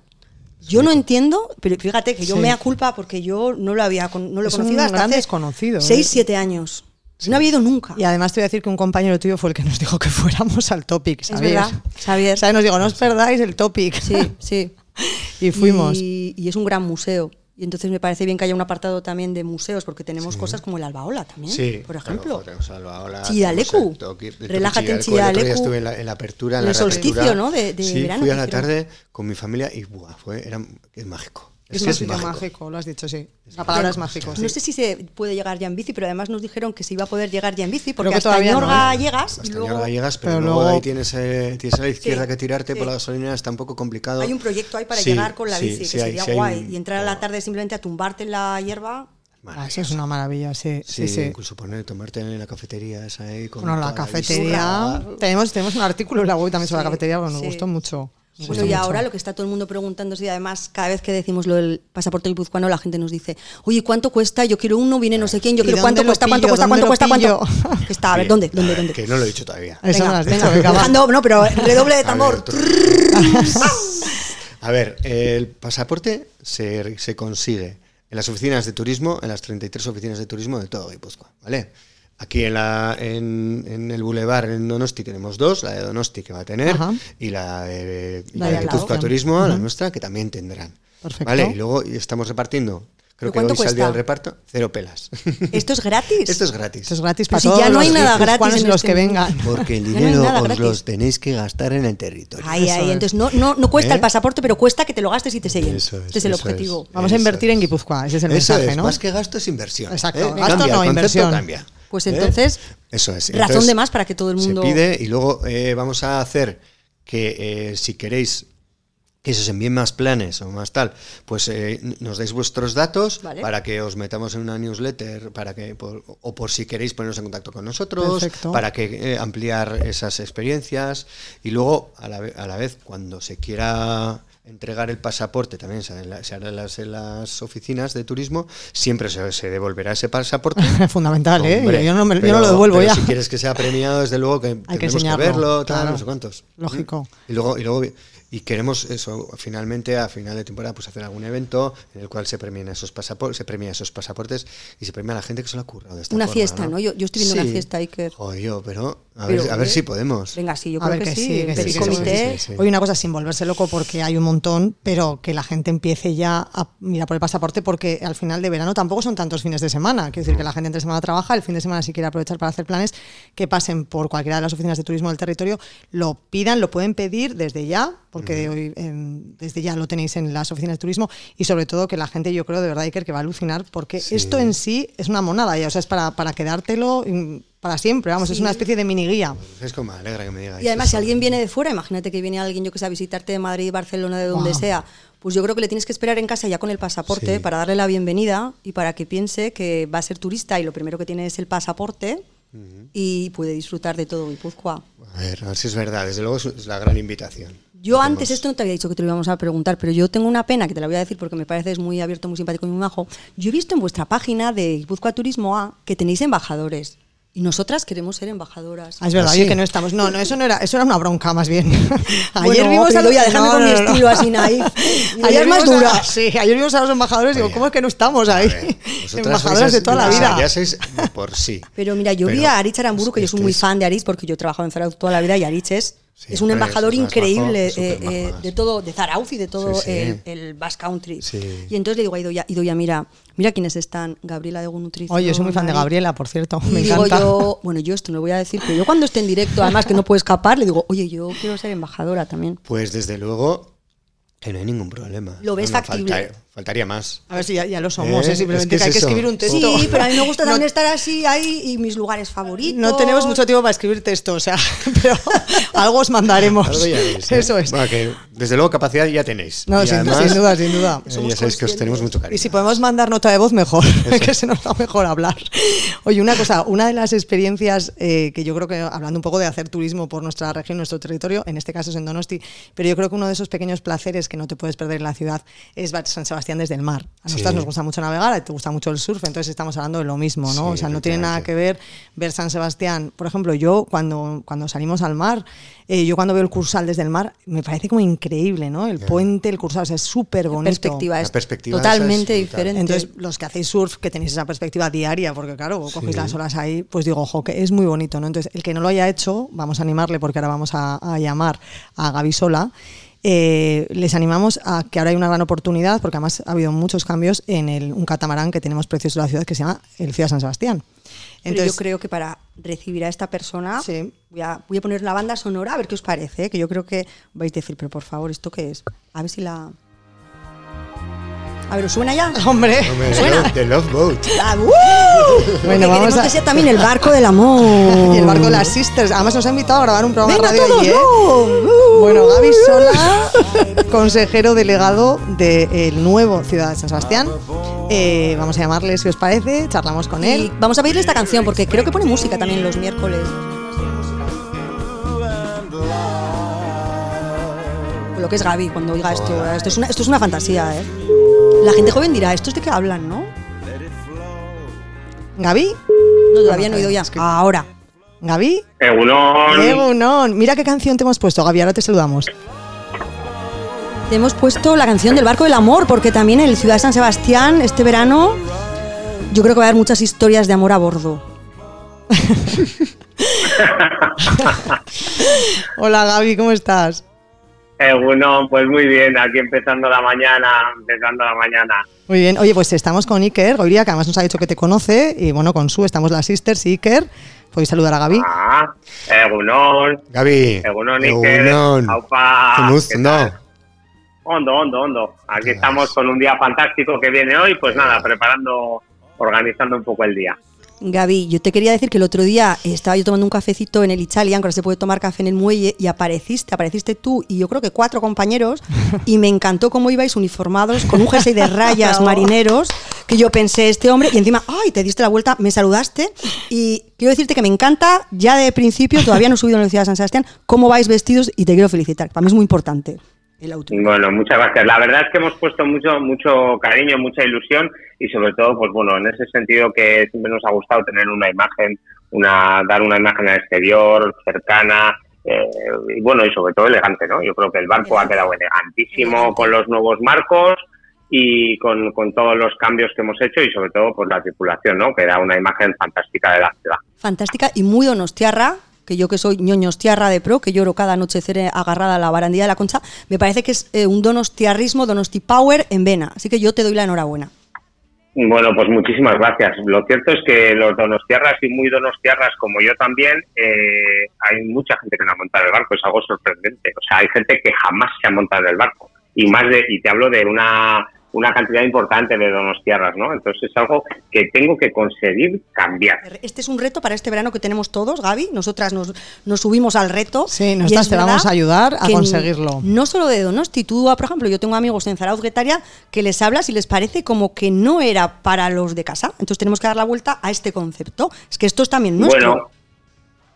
Yo no entiendo, pero fíjate que yo Sí. me da culpa porque yo no lo había no lo Es un conocido hasta gran hace desconocido, ¿eh? 6, 7 años. No había ido nunca. Y además te voy a decir que un compañero tuyo fue el que nos dijo que fuéramos al topic, Es ¿sabes? verdad, Xavier. ¿Sabes? Nos dijo, no os perdáis el topic. Sí, sí. y fuimos. Y, y es un gran museo. Y entonces me parece bien que haya un apartado también de museos, porque tenemos cosas como el Albaola también, Sí, por ejemplo. tenemos Albaola, Chillalecu. Relájate en Chillalecu. Estuve en la, en la apertura, en El la solsticio. ¿no? de- de sí, verano fui a la tarde con mi familia y buah, fue, era, es mágico. Es, que un sitio mágico. lo has dicho, sí. La palabra es mágico. No sé si se puede llegar ya en bici, pero además nos dijeron que se iba a poder llegar ya en bici, porque que hasta no, Ñorga ¿eh? llegas y Hasta luego Ñorga llegas, pero, pero luego, luego- ahí tienes, eh, tienes a la izquierda Sí, que tirarte por la gasolina, está un poco complicado. hay un proyecto ahí para Sí, llegar con la bici, sí que sería sí hay guay. un- Y entrar a la tarde simplemente a tumbarte en la hierba. Ah, eso es una maravilla, sí. Sí, sí, sí. incluso poner, tomarte en la cafetería esa ahí con Bueno, la cafetería. Tenemos, tenemos un artículo en la web también sobre Sí, la cafetería, porque nos gustó mucho. Bueno, y mucho. ahora lo que está todo el mundo preguntándose, y además cada vez que decimos lo del pasaporte guipuzcoano, la gente nos dice, oye, ¿cuánto cuesta? Yo quiero uno, viene no sé quién, yo ¿Y quiero cuánto cuesta, cuánto cuesta, cuánto ¿Dónde cuesta, cuánto. Que está, a ver. ¿dónde? ¿Dónde? ¿Dónde? Que no lo he dicho todavía. Eso no lo has dicho, venga. venga. Dejando- no, pero redoble de tambor. A ver, A ver, el pasaporte se, se consigue en las oficinas de turismo, en las 33 oficinas de turismo de todo Guipúzcoa, ¿vale? Aquí en, la, en, en el Boulevard, en Donosti, tenemos dos, la de Donosti que va a tener Ajá. y la de, La de. Guipúzcoa Turismo, la nuestra, que también tendrán. Perfecto. ¿Vale? Y luego estamos repartiendo, creo ¿Pero que hoy saldría cuesta? el reparto, cero pelas. ¿Esto es gratis? Esto es gratis. Esto es gratis para si todos ya no hay los nada gratis en los este que vengan. Porque el no dinero nada os gratis. los tenéis que gastar en el territorio. Ahí. es. Entonces no, no, no cuesta ¿Eh? el pasaporte, pero cuesta que te lo gastes y te sellen. Eso es, este es el objetivo. es. Vamos a invertir en es. Guipúzcoa, ese es el Eso mensaje, es, ¿no? más que gasto es inversión. Exacto, ¿eh? gasto Cambia, no, el inversión. cambia. Pues ¿eh? entonces, Eso es. razón Entonces, de más para que todo el mundo- Se pide y luego eh, vamos a hacer que eh, si queréis que se os envíen más planes o más tal, pues eh, nos dais vuestros datos Vale. para que os metamos en una newsletter, para que por- o por si queréis poneros en contacto con nosotros, Perfecto. para que eh, ampliar esas experiencias y luego a la, a la vez cuando se quiera entregar el pasaporte también se hará en, la- se hará en las, en las oficinas de turismo siempre se, se devolverá ese pasaporte Fundamental, ¿eh? Hombre, yo, no me- yo pero- no lo devuelvo pero ya. Si quieres que sea premiado, desde luego que Hay que que, enseñarlo, verlo, tal, claro. no sé cuántos. Lógico. Y luego, y luego y queremos eso, finalmente, a final de temporada, pues hacer algún evento en el cual se premien esos pasaportes, se premia esos pasaportes y se premia a la gente que se lo ha currado de esta Una forma, fiesta, ¿no? Yo- yo estoy viendo una fiesta, Iker. Joder, yo, pero a Pero, ver, a ver ¿eh? si podemos. venga, sí, yo A creo ver que, que sí. sí, sí, sí, comité. sí, sí. Oye, una cosa sin volverse loco porque hay un montón, pero que la gente empiece ya a mirar por el pasaporte porque al final de verano tampoco son tantos fines de semana. Quiero decir que la gente entre semana trabaja, el fin de semana si quiere aprovechar para hacer planes, que pasen por cualquiera de las oficinas de turismo del territorio, lo pidan, lo pueden pedir desde ya, porque hoy desde ya lo tenéis en las oficinas de turismo y sobre todo que la gente yo creo de verdad Iker que va a alucinar porque Sí. esto en sí es una monada ya, o sea, es para, para quedártelo para siempre, vamos, es una especie de mini guía. Es como alegra que me digáis. Y además, si alguien viene de fuera, imagínate que viene alguien, yo que sé, a visitarte de Madrid, Barcelona, de donde sea, pues yo creo que le tienes que esperar en casa ya con el pasaporte Sí. para darle la bienvenida y para que piense que va a ser turista y lo primero que tiene es el pasaporte y puede disfrutar de todo Guipúzcoa. A ver, a ver si es verdad, desde luego es la gran invitación. Yo antes esto no te había dicho que te lo íbamos a preguntar, pero yo tengo una pena que te la voy a decir porque me parece es muy abierto, muy simpático y muy majo. Yo he visto en vuestra página de Guipúzcoa Turismo A que tenéis embajadores y nosotras queremos ser embajadoras. Ah, es verdad, ¿Ah, oye, sí? que no estamos. No, no, eso no era, eso era una bronca más bien. Bueno, pero ya, déjame con mi estilo así naif. Es más vimos a- dura. sí, ayer vimos a los embajadores y digo, ¿cómo es que no estamos A ahí? ver, Embajadoras sois de toda la vida. Ya sois por sí. Pero mira, yo vi Pero a Aritz Aramburu, que yo soy muy fan de Aritz porque yo he trabajado en Zarauz toda la vida y Aritz es, Sí, es un embajador es increíble eh, eh, de todo, de Zarauz y de todo Sí, sí. El, el Basque Country. Sí. Y entonces le digo a Idoia, Idoia, mira, mira quiénes están, Gabriela de Nutrición. Oye, yo soy muy fan de Gabriela, por cierto. Y Me digo encanta. yo, bueno, yo esto no lo voy a decir, pero yo cuando esté en directo, además que no puedo escapar, le digo, oye, yo quiero ser embajadora también. Pues desde luego que no hay ningún problema. ¿Lo ves No, no, factible? falta- faltaría más. A ver si ya, ya lo somos, Eh, ¿eh? simplemente es que que hay que escribir un texto. Sí, pero a mí me gusta No- también estar así ahí y mis lugares favoritos. No tenemos mucho tiempo para escribir texto, o sea, pero algo os mandaremos. Algo ya veis, ¿eh? Eso es. Bueno, que desde luego capacidad ya tenéis. No, Y sin, además, sin duda, sin duda. eh, ya sabéis que os tenemos mucho cariño. Y si podemos mandar nota de voz, mejor, que se nos da mejor hablar. Oye, una cosa, una de las experiencias eh, que yo creo que, hablando un poco de hacer turismo por nuestra región, nuestro territorio, en este caso es en Donosti, pero yo creo que uno de esos pequeños placeres que no te puedes perder en la ciudad es San Sebastián desde el mar. A nosotras Sí. nos gusta mucho navegar, a ti te gusta mucho el surf, entonces estamos hablando de lo mismo, ¿no? Sí, o sea, no tiene nada que ver ver San Sebastián. Por ejemplo, yo cuando, cuando salimos al mar, eh, yo cuando veo el Cursal desde el mar, me parece como increíble, ¿no? El puente, el Cursal, o sea, es súper bonito. Perspectiva La es perspectiva totalmente es diferente. Entonces, los que hacéis surf, que tenéis esa perspectiva diaria, porque claro, cogéis las olas ahí, pues digo, ojo, que es muy bonito, ¿no? Entonces, el que no lo haya hecho, vamos a animarle, porque ahora vamos a, a llamar a Gaby Sola. Eh, les animamos a que ahora hay una gran oportunidad, porque además ha habido muchos cambios en el, un catamarán que tenemos precioso en la ciudad que se llama el Ciudad San Sebastián. Pero yo creo que para recibir a esta persona Sí. voy, a, voy a poner la banda sonora a ver qué os parece, ¿eh? que yo creo que vais a decir, pero por favor, ¿esto qué es? A ver si la... A ver, ¿os suena ya? Hombre, Hombre, ¿Suena? The Love Boat. Ah, ¡uh! Bueno, vamos queremos a- que sea también el barco del amor. y el barco de las Sisters. Además, nos ha invitado a grabar un programa ¡Venga de radio todos! allí, ¿eh? ¡no! ¡Uh! Bueno, Gaby Sola, consejero delegado del nuevo Ciudad de San Sebastián. Eh, vamos a llamarle, si os parece, charlamos con Y él. vamos a pedirle esta canción porque creo que pone música también los miércoles. Lo que es Gaby cuando oiga esto. Esto es una, esto es una fantasía, ¿eh? La gente joven dirá, ¿estos de qué hablan, no? Gaby, No, todavía no he oído ya. Es que- Ahora. Gaby, Egunon. Egunon. Mira qué canción te hemos puesto, Gaby, ahora te saludamos. Te hemos puesto la canción del barco del amor porque también en el Ciudad de San Sebastián este verano yo creo que va a haber muchas historias de amor a bordo. Hola Gaby, ¿cómo estás? Egunon, pues muy bien, aquí empezando la mañana, empezando la mañana. Muy bien. Oye, pues estamos con Iker Goiria, que además nos ha dicho que te conoce. Y bueno, con Su estamos las sisters y Iker. Podéis saludar a Gaby. Ah, Egunon, Gaby. Egunon, Iker, Egunon. Aupa. Zenuz, ¿qué no. Hondo, hondo, hondo. Aquí estamos con un día fantástico que viene hoy, pues nada, preparando, organizando un poco el día. Gaby, yo te quería decir que el otro día estaba yo tomando un cafecito en el Italian, que ahora se puede tomar café en el muelle, y apareciste, apareciste tú y yo creo que cuatro compañeros, y me encantó cómo ibais uniformados con un jersey de rayas marineros, que yo pensé, este hombre, y encima, ay, te diste la vuelta, me saludaste, y quiero decirte que me encanta, ya de principio, todavía no he subido en la ciudad de San Sebastián, cómo vais vestidos, y te quiero felicitar, para mí es muy importante el. Bueno, muchas gracias. La verdad es que hemos puesto mucho, mucho cariño, mucha ilusión y sobre todo, pues bueno, en ese sentido que siempre nos ha gustado tener una imagen, una, dar una imagen al exterior, cercana, eh, y bueno, y sobre todo elegante, ¿no? Yo creo que el barco ha quedado elegantísimo con los nuevos marcos y con, con todos los cambios que hemos hecho y sobre todo pues la tripulación, ¿no? Que da una imagen fantástica de la ciudad. fantástica y muy donostiarra, que yo que soy ñoñostiarra de pro, que lloro cada anochecer agarrada a la barandilla de la concha, me parece que es eh, un donostiarrismo, donosti power en vena. Así que yo te doy la enhorabuena. Bueno, pues muchísimas gracias. Lo cierto es que los donostiarras y muy donostiarras como yo también, eh, hay mucha gente que no ha montado el barco, es algo sorprendente. O sea, hay gente que jamás se ha montado el barco. Y más de, y te hablo de una, una cantidad importante de donostiarras, ¿no? Entonces es algo que tengo que conseguir cambiar. Este es un reto para este verano que tenemos todos, Gaby. Nosotras nos, nos subimos al reto. Sí, y nosotras te vamos a ayudar a conseguirlo. No solo de Donosti, tú, por ejemplo, yo tengo amigos en Zarauz Guetaria que les hablas y les parece como que no era para los de casa. Entonces tenemos que dar la vuelta a este concepto. Es que esto es también nuestro. Bueno,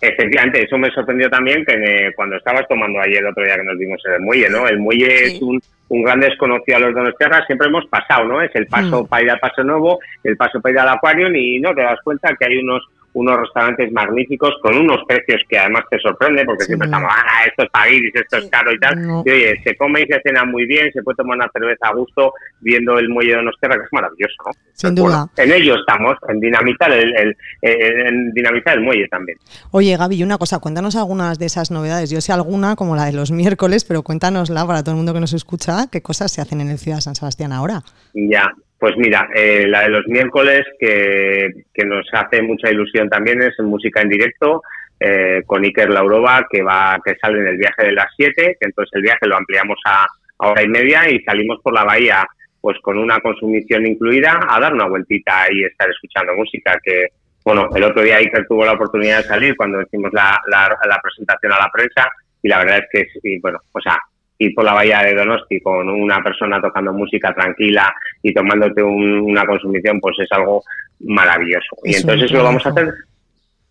efectivamente, eso me sorprendió también que me- cuando estabas tomando ayer el otro día que nos vimos en el muelle, ¿no? El muelle Sí. es un, un gran desconocido a los donostiarras, siempre hemos pasado, ¿no? Es el paso Mm. para ir al Paso Nuevo, el paso para ir al Aquarium y no te das cuenta que hay unos unos restaurantes magníficos con unos precios que además te sorprende porque Sí, siempre estamos, ah, esto es para Iris, esto Sí. es caro y tal. No. Y oye, se come y se cena muy bien, se puede tomar una cerveza a gusto viendo el muelle de Donostiarra, que es maravilloso, ¿no? Sin duda. bueno, en ello estamos, en dinamitar el, el- el- en dinamitar el muelle también. Oye, Gaby, una cosa, cuéntanos algunas de esas novedades. Yo sé alguna, como la de los miércoles, pero cuéntanosla para todo el mundo que nos escucha, qué cosas se hacen en el Ciudad de San Sebastián ahora. Ya, pues mira, eh, la de los miércoles que, que nos hace mucha ilusión también es música en directo eh, con Iker Laurova que va que sale en el viaje de las 7, que entonces el viaje lo ampliamos a, hora y media y salimos por la bahía pues con una consumición incluida a dar una vueltita y estar escuchando música que bueno, el otro día Iker tuvo la oportunidad de salir cuando hicimos la, la, presentación a la prensa y la verdad es que, y bueno, o sea, ir por la bahía de Donosti con una persona tocando música tranquila y tomándote un- una consumición, pues es algo maravilloso. y Es entonces eso lo vamos a hacer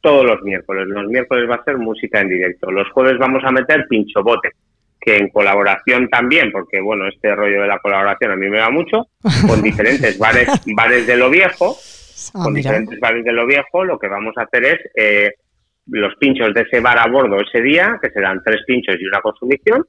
todos los miércoles. Los miércoles va a ser música en directo. Los jueves vamos a meter pincho bote. que en colaboración también, porque bueno, este rollo de la colaboración a mí me va mucho, con diferentes bares, bares de lo viejo, Ah, con mira. diferentes bares de lo viejo, lo que vamos a hacer es eh, los pinchos de ese bar a bordo ese día, que serán tres pinchos y una consumición,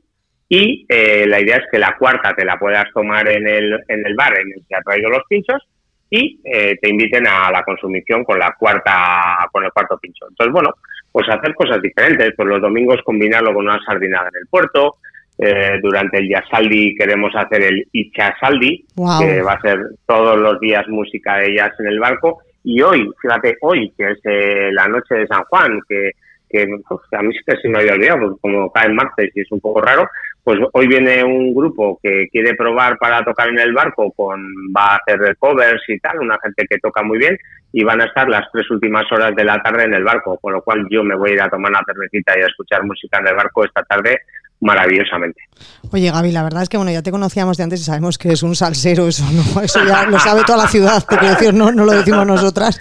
y eh, la idea es que la cuarta te la puedas tomar en el, en el bar en el que ha traído los pinchos y eh, te inviten a la consumición con la cuarta con el cuarto pincho. Entonces, bueno, pues hacer cosas diferentes. Pues los domingos combinarlo con una sardinada en el puerto. Eh, durante el Yasaldi queremos hacer el Ichasaldi, Guau. que va a ser todos los días música de jazz en el barco. Y hoy, fíjate, hoy, que es eh, la noche de San Juan, que, que uf, a mí se me había olvidado, porque como cae en martes y es un poco raro, pues hoy viene un grupo que quiere probar para tocar en el barco, con va a hacer covers y tal, una gente que toca muy bien, y van a estar las tres últimas horas de la tarde en el barco, con lo cual yo me voy a ir a tomar una cervecita y a escuchar música en el barco esta tarde maravillosamente. Oye, Gaby, la verdad es que bueno, ya te conocíamos de antes y sabemos que es un salsero, eso no, eso ya lo sabe toda la ciudad, te quiero decir, no, no lo decimos nosotras.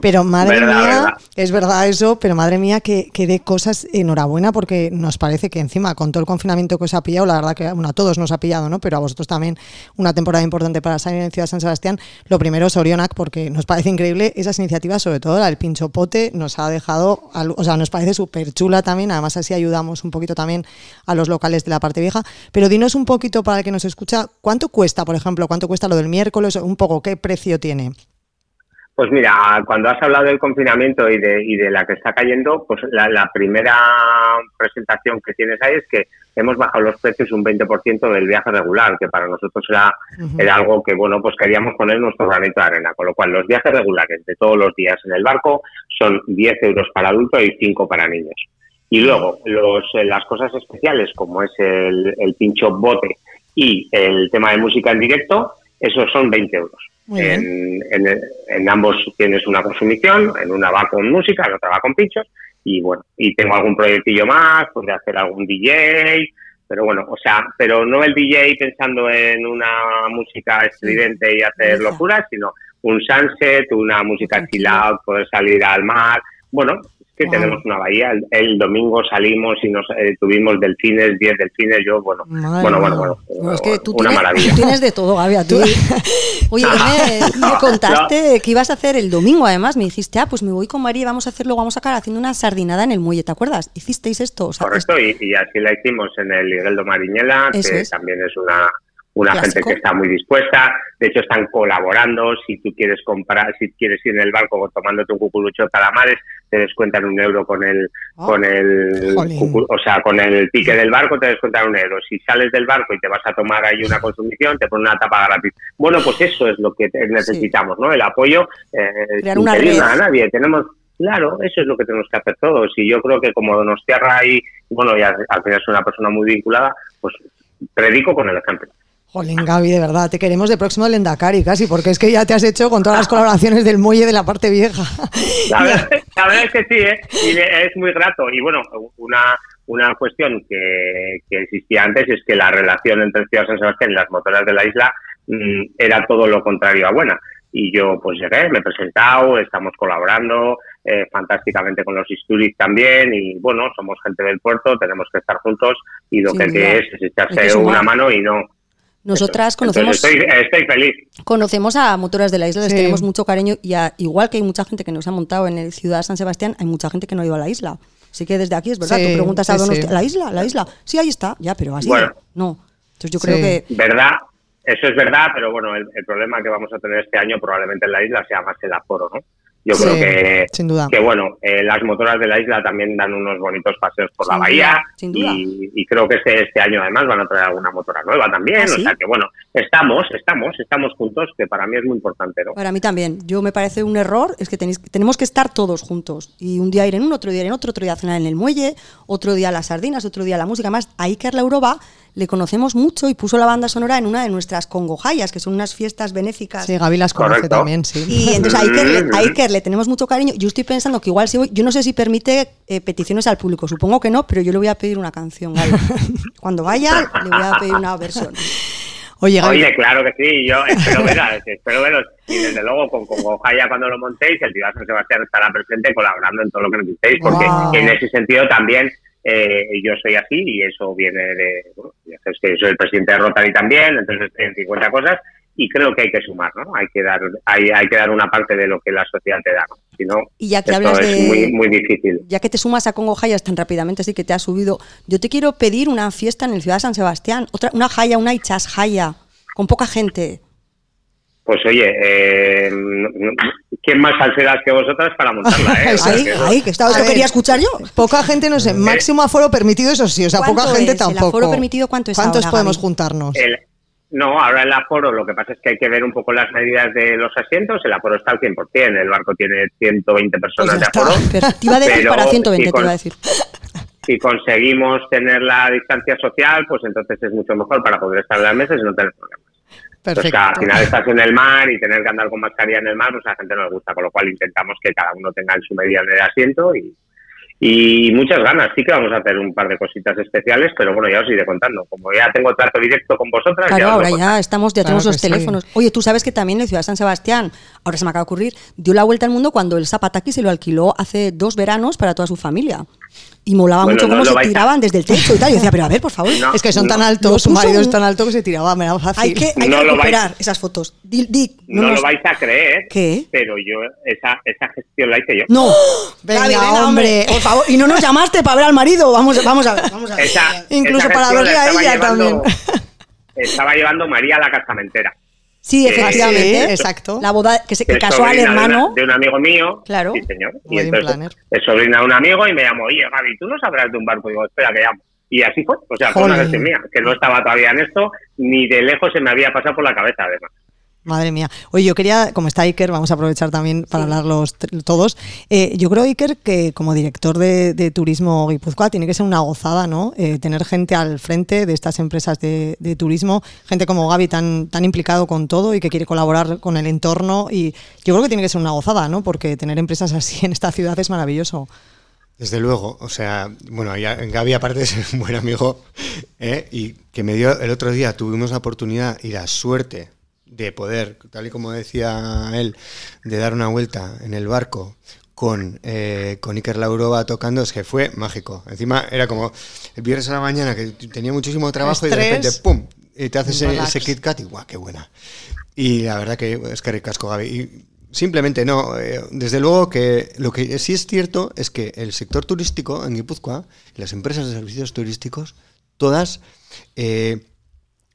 Pero madre Verdad, mía, verdad. es verdad eso, pero madre mía que, que de cosas, enhorabuena, porque nos parece que encima con todo el confinamiento que os ha pillado, la verdad que bueno, a todos nos ha pillado, ¿no? Pero a vosotros también una temporada importante para salir en Ciudad San Sebastián. Lo primero, Sorionac, porque nos parece increíble esas iniciativas, sobre todo la del pincho pote, nos ha dejado, o sea, nos parece súper chula también, además así ayudamos un poquito también a los locales de la parte vieja. Pero dinos un poquito para el que nos escucha, ¿cuánto cuesta, por ejemplo, cuánto cuesta lo del miércoles, un poco, qué precio tiene? Pues mira, cuando has hablado del confinamiento y de, y de la que está cayendo, pues la, la primera presentación que tienes ahí es que hemos bajado los precios un 20% del viaje regular, que para nosotros era, era algo que, bueno, pues queríamos poner nuestro granito de arena. Con lo cual, los viajes regulares de todos los días en el barco son 10 euros para adultos y 5 para niños. Y luego, los, eh, las cosas especiales, como es el, el pincho bote y el tema de música en directo, esos son 20 euros. En, en- en ambos tienes una consumición, en una va con música, en otra va con pinchos, y bueno, y tengo algún proyectillo más, podría hacer algún DJ, pero bueno, o sea, pero no el DJ pensando en una música estridente y hacer locuras, sino un sunset, una música chill out, poder salir al mar, bueno, Wow. tenemos una bahía, el, el domingo salimos y nos eh, tuvimos delfines, 10 delfines, yo, bueno, Madre bueno, bueno, bueno, Bueno, es que tú una tienes, maravilla. tú tienes de todo, Gaby. ti. Oye, ¿qué me, me contaste que ibas a hacer el domingo, además. Me dijiste, ah, pues me voy con María y vamos a hacerlo, vamos a acabar haciendo una sardinada en el muelle, ¿te acuerdas? ¿Hicisteis esto? O sea, Correcto, y, y así la hicimos en el Higueldo Mariñela, Eso que es. también es una, una gente que está muy dispuesta. De hecho, están colaborando. Si tú quieres comprar, si quieres ir en el barco tomándote un cucurucho de calamares, te descuentan un euro con el, Ah. con el, cucu- o sea, con el ticket del barco te descuentan un euro. Si sales del barco y te vas a tomar ahí una consumición, te ponen una tapa gratis. Bueno, pues eso es lo que necesitamos, ¿no? El apoyo eh, Crear sin una pedir a nadie. Tenemos Claro, eso es lo que tenemos que hacer todos. Y yo creo que como nos cierra ahí, bueno, y al, al final soy una persona muy vinculada, pues predico con el ejemplo. Jolín, Gaby, de verdad, te queremos de próximo al Endacari casi, porque es que ya te has hecho con todas las colaboraciones del muelle de la parte vieja. La verdad, la verdad es que sí, ¿eh? y es muy grato. Y bueno, una, una cuestión que, que existía antes es que la relación entre Ciudad San Sebastián y las motoras de la isla mm, era todo lo contrario a buena. Y yo pues llegué, me he presentado, estamos colaborando eh, fantásticamente con los Isturiz también y bueno, somos gente del puerto, tenemos que estar juntos y lo que, que es es echarse una mano y no... nosotras eso. conocemos, Entonces, estoy, estoy feliz. conocemos a motoras de la isla, les tenemos mucho cariño y a- igual que hay mucha gente que nos ha montado en el Ciudad San Sebastián, hay mucha gente que no ha ido a la isla. Así que desde aquí es verdad, Sí, tú preguntas a sí, Donosti, sí. ¿la isla? ¿La isla? Sí, ahí está, ya, pero así Bueno. no. Entonces yo creo que verdad, eso es verdad, pero bueno, el, el problema que vamos a tener este año probablemente en la isla sea más el aforo, ¿no? Yo Sí, creo que, sin duda. que bueno, eh, las motoras de la isla también dan unos bonitos paseos por la bahía duda, sin duda. Y, y creo que este, este año además van a traer alguna motora nueva también, ¿Ah, o sea que bueno, estamos, estamos, estamos juntos, que para mí es muy importante, ¿no? Para mí también. Yo me parece un error, es que tenéis, tenemos que estar todos juntos. Y un día ir en uno, otro día ir en otro, otro día cenar en el muelle, otro día las sardinas, otro día la música. Además, a Iker La Euroba le conocemos mucho y puso la banda sonora en una de nuestras congojayas, que son unas fiestas benéficas. Sí, Gaby las conoce Correcto. también, sí. Y entonces a Iker, le- a Iker le tenemos mucho cariño. Yo estoy pensando que igual si voy, yo no sé si permite eh, peticiones al público, supongo que no, pero yo le voy a pedir una canción, Gaby. Cuando vaya, le voy a pedir una versión. Oye, Gaby, Oye, claro que sí, yo espero veros, espero veros. Y desde luego con, con Gojaya cuando lo montéis, el San Sebastián estará presente colaborando en todo lo que necesitéis, porque en ese sentido también eh, yo soy así y eso viene de, bueno, ya sabes que soy el presidente de Rotary también, entonces en 50 cosas y creo que hay que sumar, ¿no? Hay que dar, hay, hay que dar una parte de lo que la sociedad te da, ¿no? Si no, Y ya que esto hablas es de- muy, muy difícil. Ya que te sumas a Congo Hayas tan rápidamente, así que te has subido, yo te quiero pedir una fiesta en el Ciudad de San Sebastián, otra, una Jaya, una Ichas Jaya, con poca gente. Pues oye, eh, ¿quién más salseras que vosotras para montarla? Eh? Ahí, que eso- ahí, que estaba, ver, quería escuchar yo. Poca gente, no sé, máximo aforo permitido, eso sí, o sea, poca ¿Cuánto gente es? ¿El tampoco. aforo permitido cuánto es ¿Cuántos ahora, podemos Gaby? juntarnos? El- no, ahora el aforo, lo que pasa es que hay que ver un poco las medidas de los asientos. El aforo está al 100%, el barco tiene 120 personas Pues de aforo. Pero te iba a decir para 120, sí, te iba a decir. Si conseguimos tener la distancia social, pues entonces es mucho mejor para poder estar en las mesas y no tener problemas. Pues Perfecto. que al final estás en el mar y tener que andar con mascarilla en el mar, pues a la gente no le gusta, con lo cual intentamos que cada uno tenga en su medida en el asiento y, y muchas ganas. Sí que vamos a hacer un par de cositas especiales, pero bueno, ya os iré contando. Como ya tengo trato directo con vosotras, Claro, ya ahora ya estamos, ya Claro tenemos los sí. teléfonos. Oye, tú sabes que también el Ciudad de San Sebastián, ahora se me acaba de ocurrir, dio la vuelta al mundo cuando el Zapataki se lo alquiló hace dos veranos para toda su familia. Y molaba Bueno, mucho no cómo se vais a- tiraban desde el techo y tal. Yo decía, pero a ver, por favor. No. es que son tan no. Altos, su marido un- es tan alto que se tiraba, me era fácil. Hay que, hay No que lo vais- recuperar esas fotos. Di- di, No, nos- lo vais a creer, ¿Qué? pero yo esa, esa gestión la hice yo. No, Venga, Gaby, venga, hombre. Por favor, y no nos llamaste para ver al marido. Vamos, vamos a ver, vamos a ver. Esa- Incluso esa para verle a estaba ella llevando- también. Estaba llevando María la casamentera. Sí, efectivamente. Sí, exacto. La boda que se que es casó al sobrina de una- hermano. De, un amigo mío. Claro. Sí, señor. Y Wedding entonces planner. es sobrina de un amigo y me llamó, oye, Gaby, ¿tú no sabrás de un barco? Y digo, espera, que llamo. Y así fue. O sea, fue una gestión mía, que no estaba todavía en esto, ni de lejos se me había pasado por la cabeza, además. Madre mía. Oye, yo quería, como está Iker, vamos a aprovechar también para hablar los tr- todos. Eh, yo creo, Iker, que como director de, de turismo Guipúzcoa tiene que ser una gozada, ¿no? Eh, tener gente al frente de estas empresas de, de turismo, gente como Gaby tan, tan implicado con todo y que quiere colaborar con el entorno. Y yo creo que tiene que ser una gozada, ¿no? Porque tener empresas así en esta ciudad es maravilloso. Desde luego, o sea, bueno, ya, Gaby aparte de ser un buen amigo, ¿eh? y que me dio el otro día, tuvimos la oportunidad y la suerte de poder, tal y como decía él, de dar una vuelta en el barco con, eh, con Iker Laurova tocando, es que fue mágico. Encima era como el viernes a la mañana que tenía muchísimo trabajo y de repente, ¡pum! Y te haces ese, ese Kit Kat y ¡guau, qué buena! Y la verdad que es que casco, Gaby. Y simplemente no. eh, desde luego que lo que sí es cierto es que el sector turístico en Guipúzcoa, las empresas de servicios turísticos, todas eh,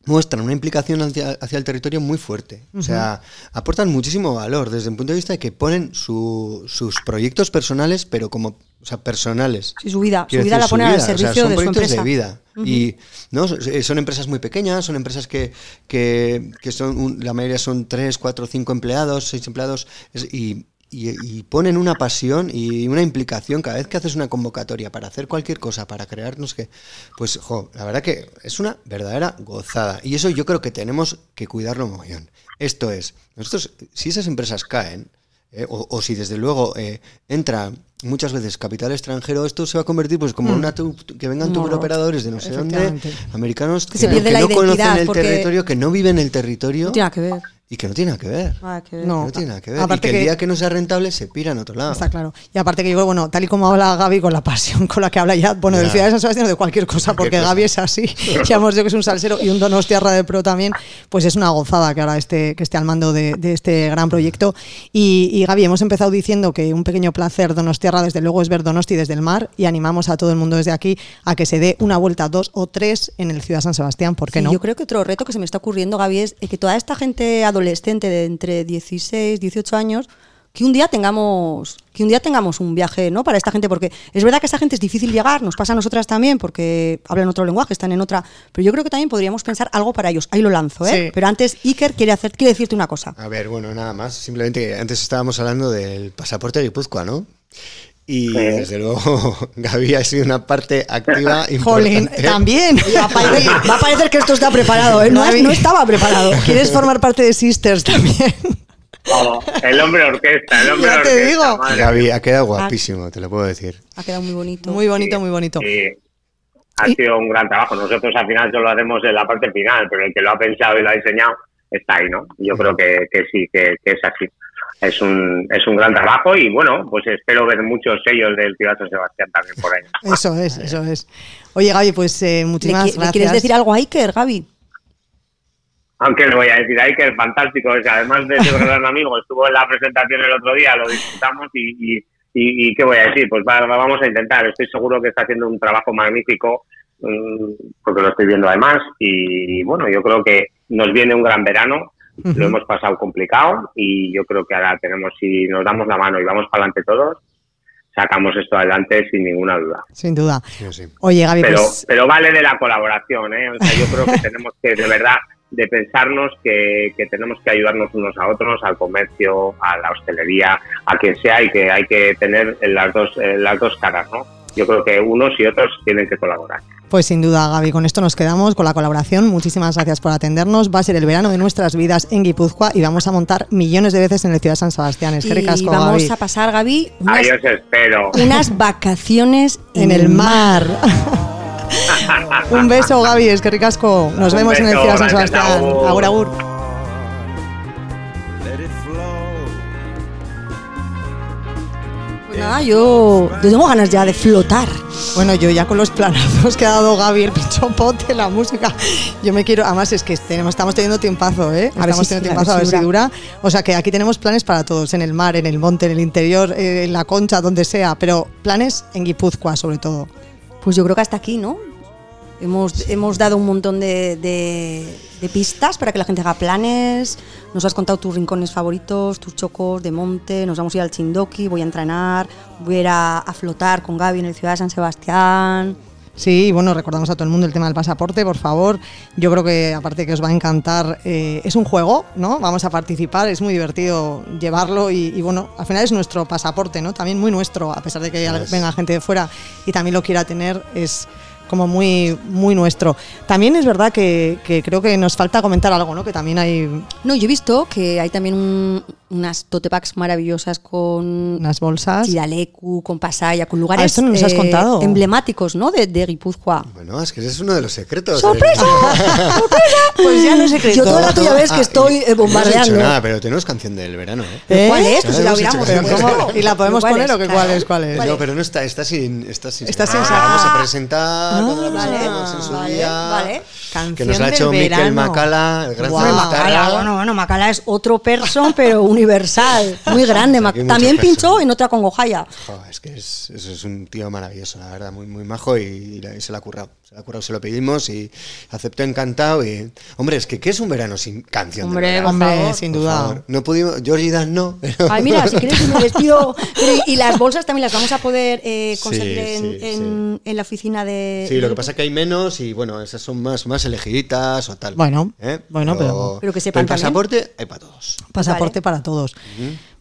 muestran una implicación hacia, hacia el territorio muy fuerte. O sea, aportan muchísimo valor desde el punto de vista de que ponen su- sus proyectos personales, pero como o sea, personales. Sí, su vida, su vida decir, la su ponen al vida, o sea, servicio son de su proyectos empresa. de vida. Y no son, eh, son empresas muy pequeñas, son empresas que, que, que son un- la mayoría son tres, cuatro, cinco empleados, seis empleados, es- y, y- y ponen una pasión y una implicación cada vez que haces una convocatoria para hacer cualquier cosa, para crearnos que, pues, jo, la verdad que es una verdadera gozada. Y eso yo creo que tenemos que cuidarlo mogollón. Esto es, nosotros, si esas empresas caen, eh, o, o si desde luego eh, entra muchas veces capital extranjero, esto se va a convertir pues como una tu- que vengan horror. operadores de no sé dónde, americanos Que la no conocen el porque- territorio, que no viven el territorio No tiene que ver. Y que no tiene nada que ver. Nada que ver. No. Que no tiene nada que ver. Aparte y que, que- el día que no sea rentable se pira en otro lado. Está claro. Y aparte que yo, bueno, tal y como habla Gaby, con la pasión con la que habla ya, bueno, del Ya. Ciudad de San Sebastián o de cualquier cosa, porque cosa. Gaby es así. ya hemos dicho que es un salsero y un donostiarra de pro también, pues es una gozada que ahora esté, que esté al mando de, de este gran proyecto. Y, y Gaby, hemos empezado diciendo que un pequeño placer donostiarra, desde luego, es ver Donosti desde el mar y animamos a todo el mundo desde aquí a que se dé una vuelta, dos o tres en el Ciudad de San Sebastián, ¿por qué Sí, no? Yo creo que otro reto que se me está ocurriendo, Gaby, es que toda esta gente adolescente de entre 16, 18 años, que un día tengamos que un día tengamos un viaje no para esta gente porque es verdad que esta gente es difícil llegar nos pasa a nosotras también porque hablan otro lenguaje están en otra pero yo creo que también podríamos pensar algo para ellos ahí lo lanzo ¿eh? Sí. pero antes Iker quiere hacer quiere decirte una cosa A ver, bueno, nada más. Simplemente que antes estábamos hablando del pasaporte de Guipúzcoa, ¿no? Y Sí. desde luego Gaby ha sido una parte activa Jolín, también. va a, parecer, va a parecer que esto está preparado ¿eh? no, no estaba preparado ¿Quieres formar parte de Sisters también? Oh, el hombre orquesta, el hombre Ya te orquesta. digo. madre Gaby ha quedado guapísimo, te lo puedo decir. ha quedado muy bonito Muy bonito, muy bonito. Sí, ha Y- sido un gran trabajo. Nosotros al final solo hacemos en la parte final, pero el que lo ha pensado y lo ha diseñado está ahí, ¿no? Yo creo que, que sí, que, que es así. Es un, es un gran trabajo y bueno, pues espero ver muchos sellos del Ciudad San Sebastián también por ahí. Eso es, eso es. Oye, Gaby, pues eh, muchísimas ¿Le, gracias. ¿Le quieres decir algo a Iker, Gaby? Aunque le voy a decir que es fantástico, es que además de ser gran amigo, estuvo en la presentación el otro día, lo disfrutamos y, y, y, y ¿qué voy a decir? Pues va, vamos a intentar, estoy seguro que está haciendo un trabajo magnífico, mm, porque lo estoy viendo además, y bueno, yo creo que nos viene un gran verano, lo hemos pasado complicado y yo creo que ahora tenemos, si nos damos la mano y vamos para adelante todos, sacamos esto adelante sin ninguna duda. Sin duda. Sí o sí. Oye, Gaby, Pero, pues pero vale de la colaboración, ¿eh? O sea, yo creo que tenemos que, de verdad, de pensarnos que, que tenemos que ayudarnos unos a otros, al comercio, a la hostelería, a quien sea, y que hay que tener las dos, las dos caras, ¿no? Yo creo que unos y otros tienen que colaborar. Pues sin duda, Gaby, con esto nos quedamos con la colaboración. Muchísimas gracias por atendernos. Va a ser el verano de nuestras vidas en Guipúzcoa y vamos a montar millones de veces en el Ciudad de San Sebastián. Es que y ricasco, vamos Gaby. a pasar, Gaby, unas, Ahí os espero. unas vacaciones En el mar. Un beso, Gaby, es que ricasco. Nos Un vemos en el Ciudad de San Sebastián. agur. Agur, nada, yo, yo tengo ganas ya de flotar. Bueno, yo ya con los planazos que ha dado Gaby, el pinchopote, la música, yo me quiero, además es que tenemos, estamos teniendo tiempazo, ¿eh? A estamos si- teniendo tiempazo, a ver si si dura. O sea que aquí tenemos planes para todos, en el mar, en el monte, en el interior, eh, en la concha, donde sea, pero planes en Guipúzcoa sobre todo. Pues yo creo que hasta aquí, ¿no? Hemos, hemos dado un montón de, de- de pistas para que la gente haga planes. Nos has contado tus rincones favoritos, tus chocos de monte. Nos vamos a ir al Chindoki, voy a entrenar, voy a ir a, a flotar con Gaby en el Ciudad de San Sebastián. Sí, bueno, recordamos a todo el mundo el tema del pasaporte, por favor. Yo creo que aparte que os va a encantar, eh, es un juego, ¿no? Vamos a participar, es muy divertido llevarlo y, y, bueno, al final es nuestro pasaporte, ¿no? También muy nuestro, a pesar de que venga gente de fuera y también lo quiera tener, es como muy, muy nuestro. También es verdad que, que creo que nos falta comentar algo, ¿no? Que también hay No, yo he visto que hay también un- unas tote bags maravillosas con unas bolsas. Chiralecu, con Pasaya, con lugares Ah, esto no nos has contado. emblemáticos, ¿no? De, de Guipúzcoa. Bueno, es que ese es uno de los secretos. ¡Sorpresa! Pues ya no es secreto. Yo todo el rato ya ves que Ah, estoy y- eh, No has bombardeando. dicho nada, pero tenemos canción del verano, ¿eh? ¿Eh? ¿Cuál es? Pues si la hubiéramos. ¿Y la podemos ¿Cuál poner es? o qué? Claro. ¿Cuál es? ¿Cuál es? ¿Cuál No, pero no está, está sin. Está sin, Está sin Ah. Vamos a presentar cuando la vale, presentemos en su vale, día. vale. Que nos la ha hecho Miquel. Macala, el gran guitarra. Macala, bueno, bueno, Macala es otro person, pero universal, muy grande. También pinchó en otra con Gojaya. Jo, es que es, eso es un tío maravilloso, la verdad, muy, muy majo y, y la- y se la ha currado. Se la ha currado, se lo pedimos y aceptó encantado. Y, hombre, es que ¿qué es un verano sin canción? Hombre, por Hombre, favor. sin duda. No pudimos, Georgie Dan no. pero- Ay, mira, si quieres un vestido. Y, y las bolsas también las vamos a poder eh, Sí, conseguir en, sí, en- en la oficina de. Sí, lo que pasa es que hay menos y bueno, esas son más, más elegiditas o tal. Bueno, ¿Eh? bueno, pero- Pero que sepan el también. pasaporte hay para todos. Pasaporte Vale. para todos.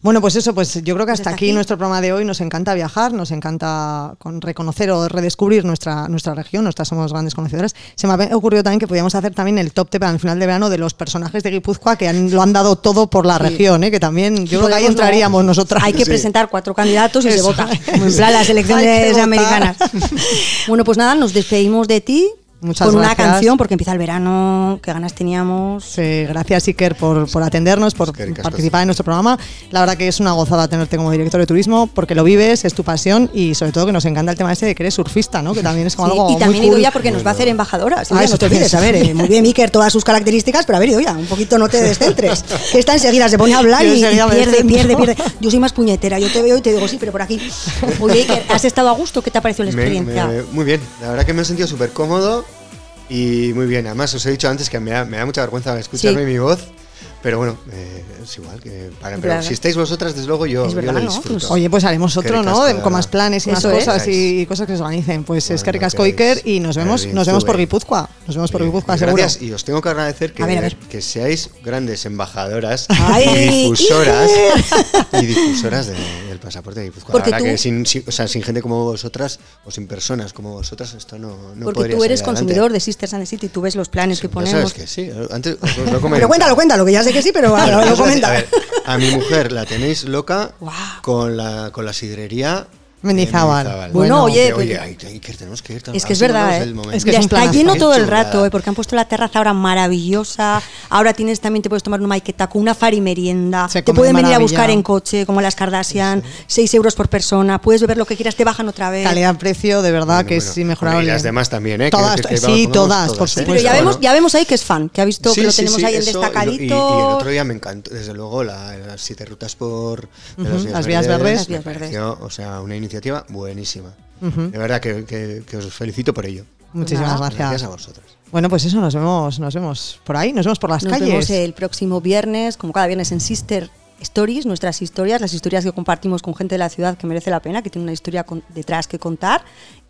Bueno, pues eso, pues yo creo que hasta Hasta aquí, aquí. nuestro programa de hoy. Nos encanta viajar, nos encanta con reconocer o redescubrir nuestra, nuestra región. Nosotras somos grandes conocedoras. Se me ha ocurrido también que podíamos hacer también el top 10 para el final de verano de los personajes de Guipúzcoa que han- lo han dado todo por la Sí. región, ¿eh? que también yo creo que ahí entraríamos ¿no? nosotras. Hay que Sí. presentar cuatro candidatos y se Eso vota. es. Como en plan las elecciones americanas. bueno, pues nada, nos despedimos de ti. Muchas con una canción, porque empieza el verano, qué ganas teníamos. Sí, gracias Iker por, por atendernos, por participar en nuestro programa. La verdad que es una gozada tenerte como director de turismo porque lo vives, es tu pasión y sobre todo que nos encanta el tema ese de que eres surfista, ¿no? Que también es como Sí, algo y también muy he ido cool. ya porque nos va a hacer embajadora. Ah, no eso te olvides, a ver, eh, muy bien Iker, todas sus características, pero a ver, oye, un poquito no te descentres. Que esta enseguida se pone a hablar Yo y, pierde, pierde, pierde. Yo soy más puñetera, yo te veo y te digo, sí, pero por aquí. Oye, Iker, ¿has estado a gusto? ¿Qué te ha parecido la Me- experiencia? me- muy bien, la verdad que me he sentido súper cómodo y muy bien. Además, os he dicho antes que me da, me da mucha vergüenza escucharme Sí. mi voz, pero bueno, eh, es igual. que para, pero si estáis vosotras, desde luego yo, Es yo verdad, lo ¿no? disfruto. Pues- Oye, pues haremos otro, ¿no? De- con más verdad. planes y más es. cosas y, y cosas que se organicen. Pues es Cuando que ricasco. Iker y nos vemos, Bien, nos vemos por. Guipúzcoa. Nos vemos por Bien, Guipúzcoa, y seguro. gracias, y os tengo que agradecer que, A ver, a ver. que seáis grandes embajadoras Ay, y difusoras y difusoras de- del pasaporte de Guipúzcoa. Porque La verdad tú- que sin, sin- o sea, sin gente como vosotras o sin personas como vosotras esto no, no Porque podría tú eres salir consumidor de Sisters and the City, tú ves los planes que Ya ponemos. sabes que sí, antes os lo Pero cuéntalo, cuéntalo, que ya sé que sí, pero bueno, lo a decir, comenta. A, ver, a mi mujer la tenéis loca con, la, con la sidrería Mendizábal. Bueno, oye, oye, pues- hay, hay que, tenemos que ir. Es que es verdad, ¿eh? el. Es que es un está lleno todo el rato, ¿eh? porque han puesto la terraza ahora maravillosa. Ahora tienes también, te puedes tomar una maqueta con una farimerienda. Se Te pueden venir a buscar en coche, como las Kardashian. 6 euros por persona. Puedes beber lo que quieras, te bajan otra vez. Calidad-precio, de verdad Bueno, que bueno. es inmejorable. Y las demás también, ¿eh? Todas, decir que sí, todas, por ¿eh? supuesto. Pero ya Bueno. vemos, ya vemos ahí que es fan, que ha visto que Sí, lo sí, tenemos sí, ahí lo- destacadito. Y, y el otro día me encantó, desde luego, la- las siete rutas por las vías verdes. O sea, una iniciativa buenísima. De verdad que, que- que os felicito por ello. Muchísimas Nada. gracias. Gracias a vosotras. Bueno, pues eso, nos vemos, nos vemos por ahí, nos vemos por las Nos calles. vemos el próximo viernes, como cada viernes en Sister Stories, nuestras historias, las historias que compartimos con gente de la ciudad que merece la pena, que tiene una historia con- detrás que contar.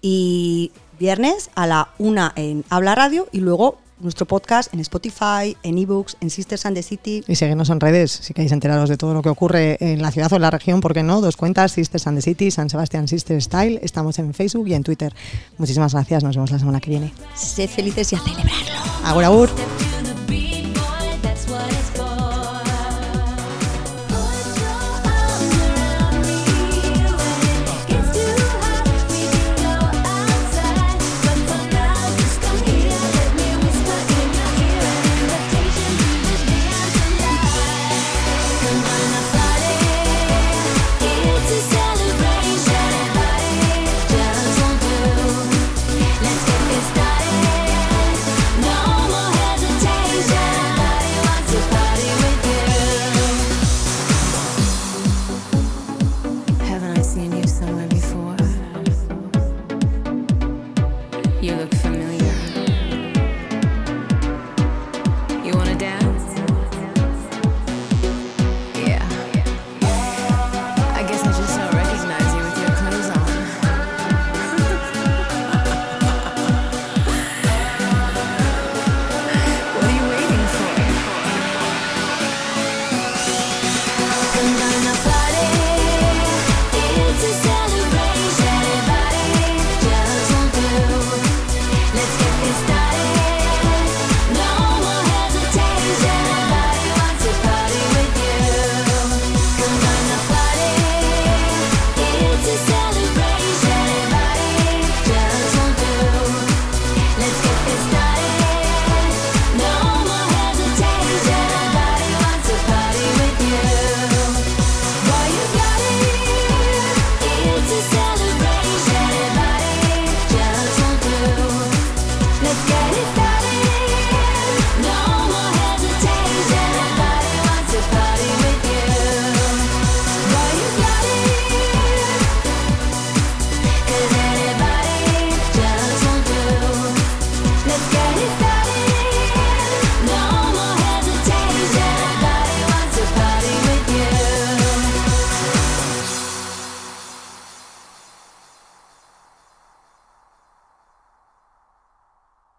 Y viernes a la una en Habla Radio y luego nuestro podcast en Spotify, en ebooks, en Sisters and the City. Y seguirnos en redes, si queréis enteraros de todo lo que ocurre en la ciudad o en la región, ¿por qué no? Dos cuentas, Sisters and the City, San Sebastián Sister Style. Estamos en Facebook y en Twitter. Muchísimas gracias, nos vemos la semana que viene. Sed felices y a celebrarlo. Agur, agur.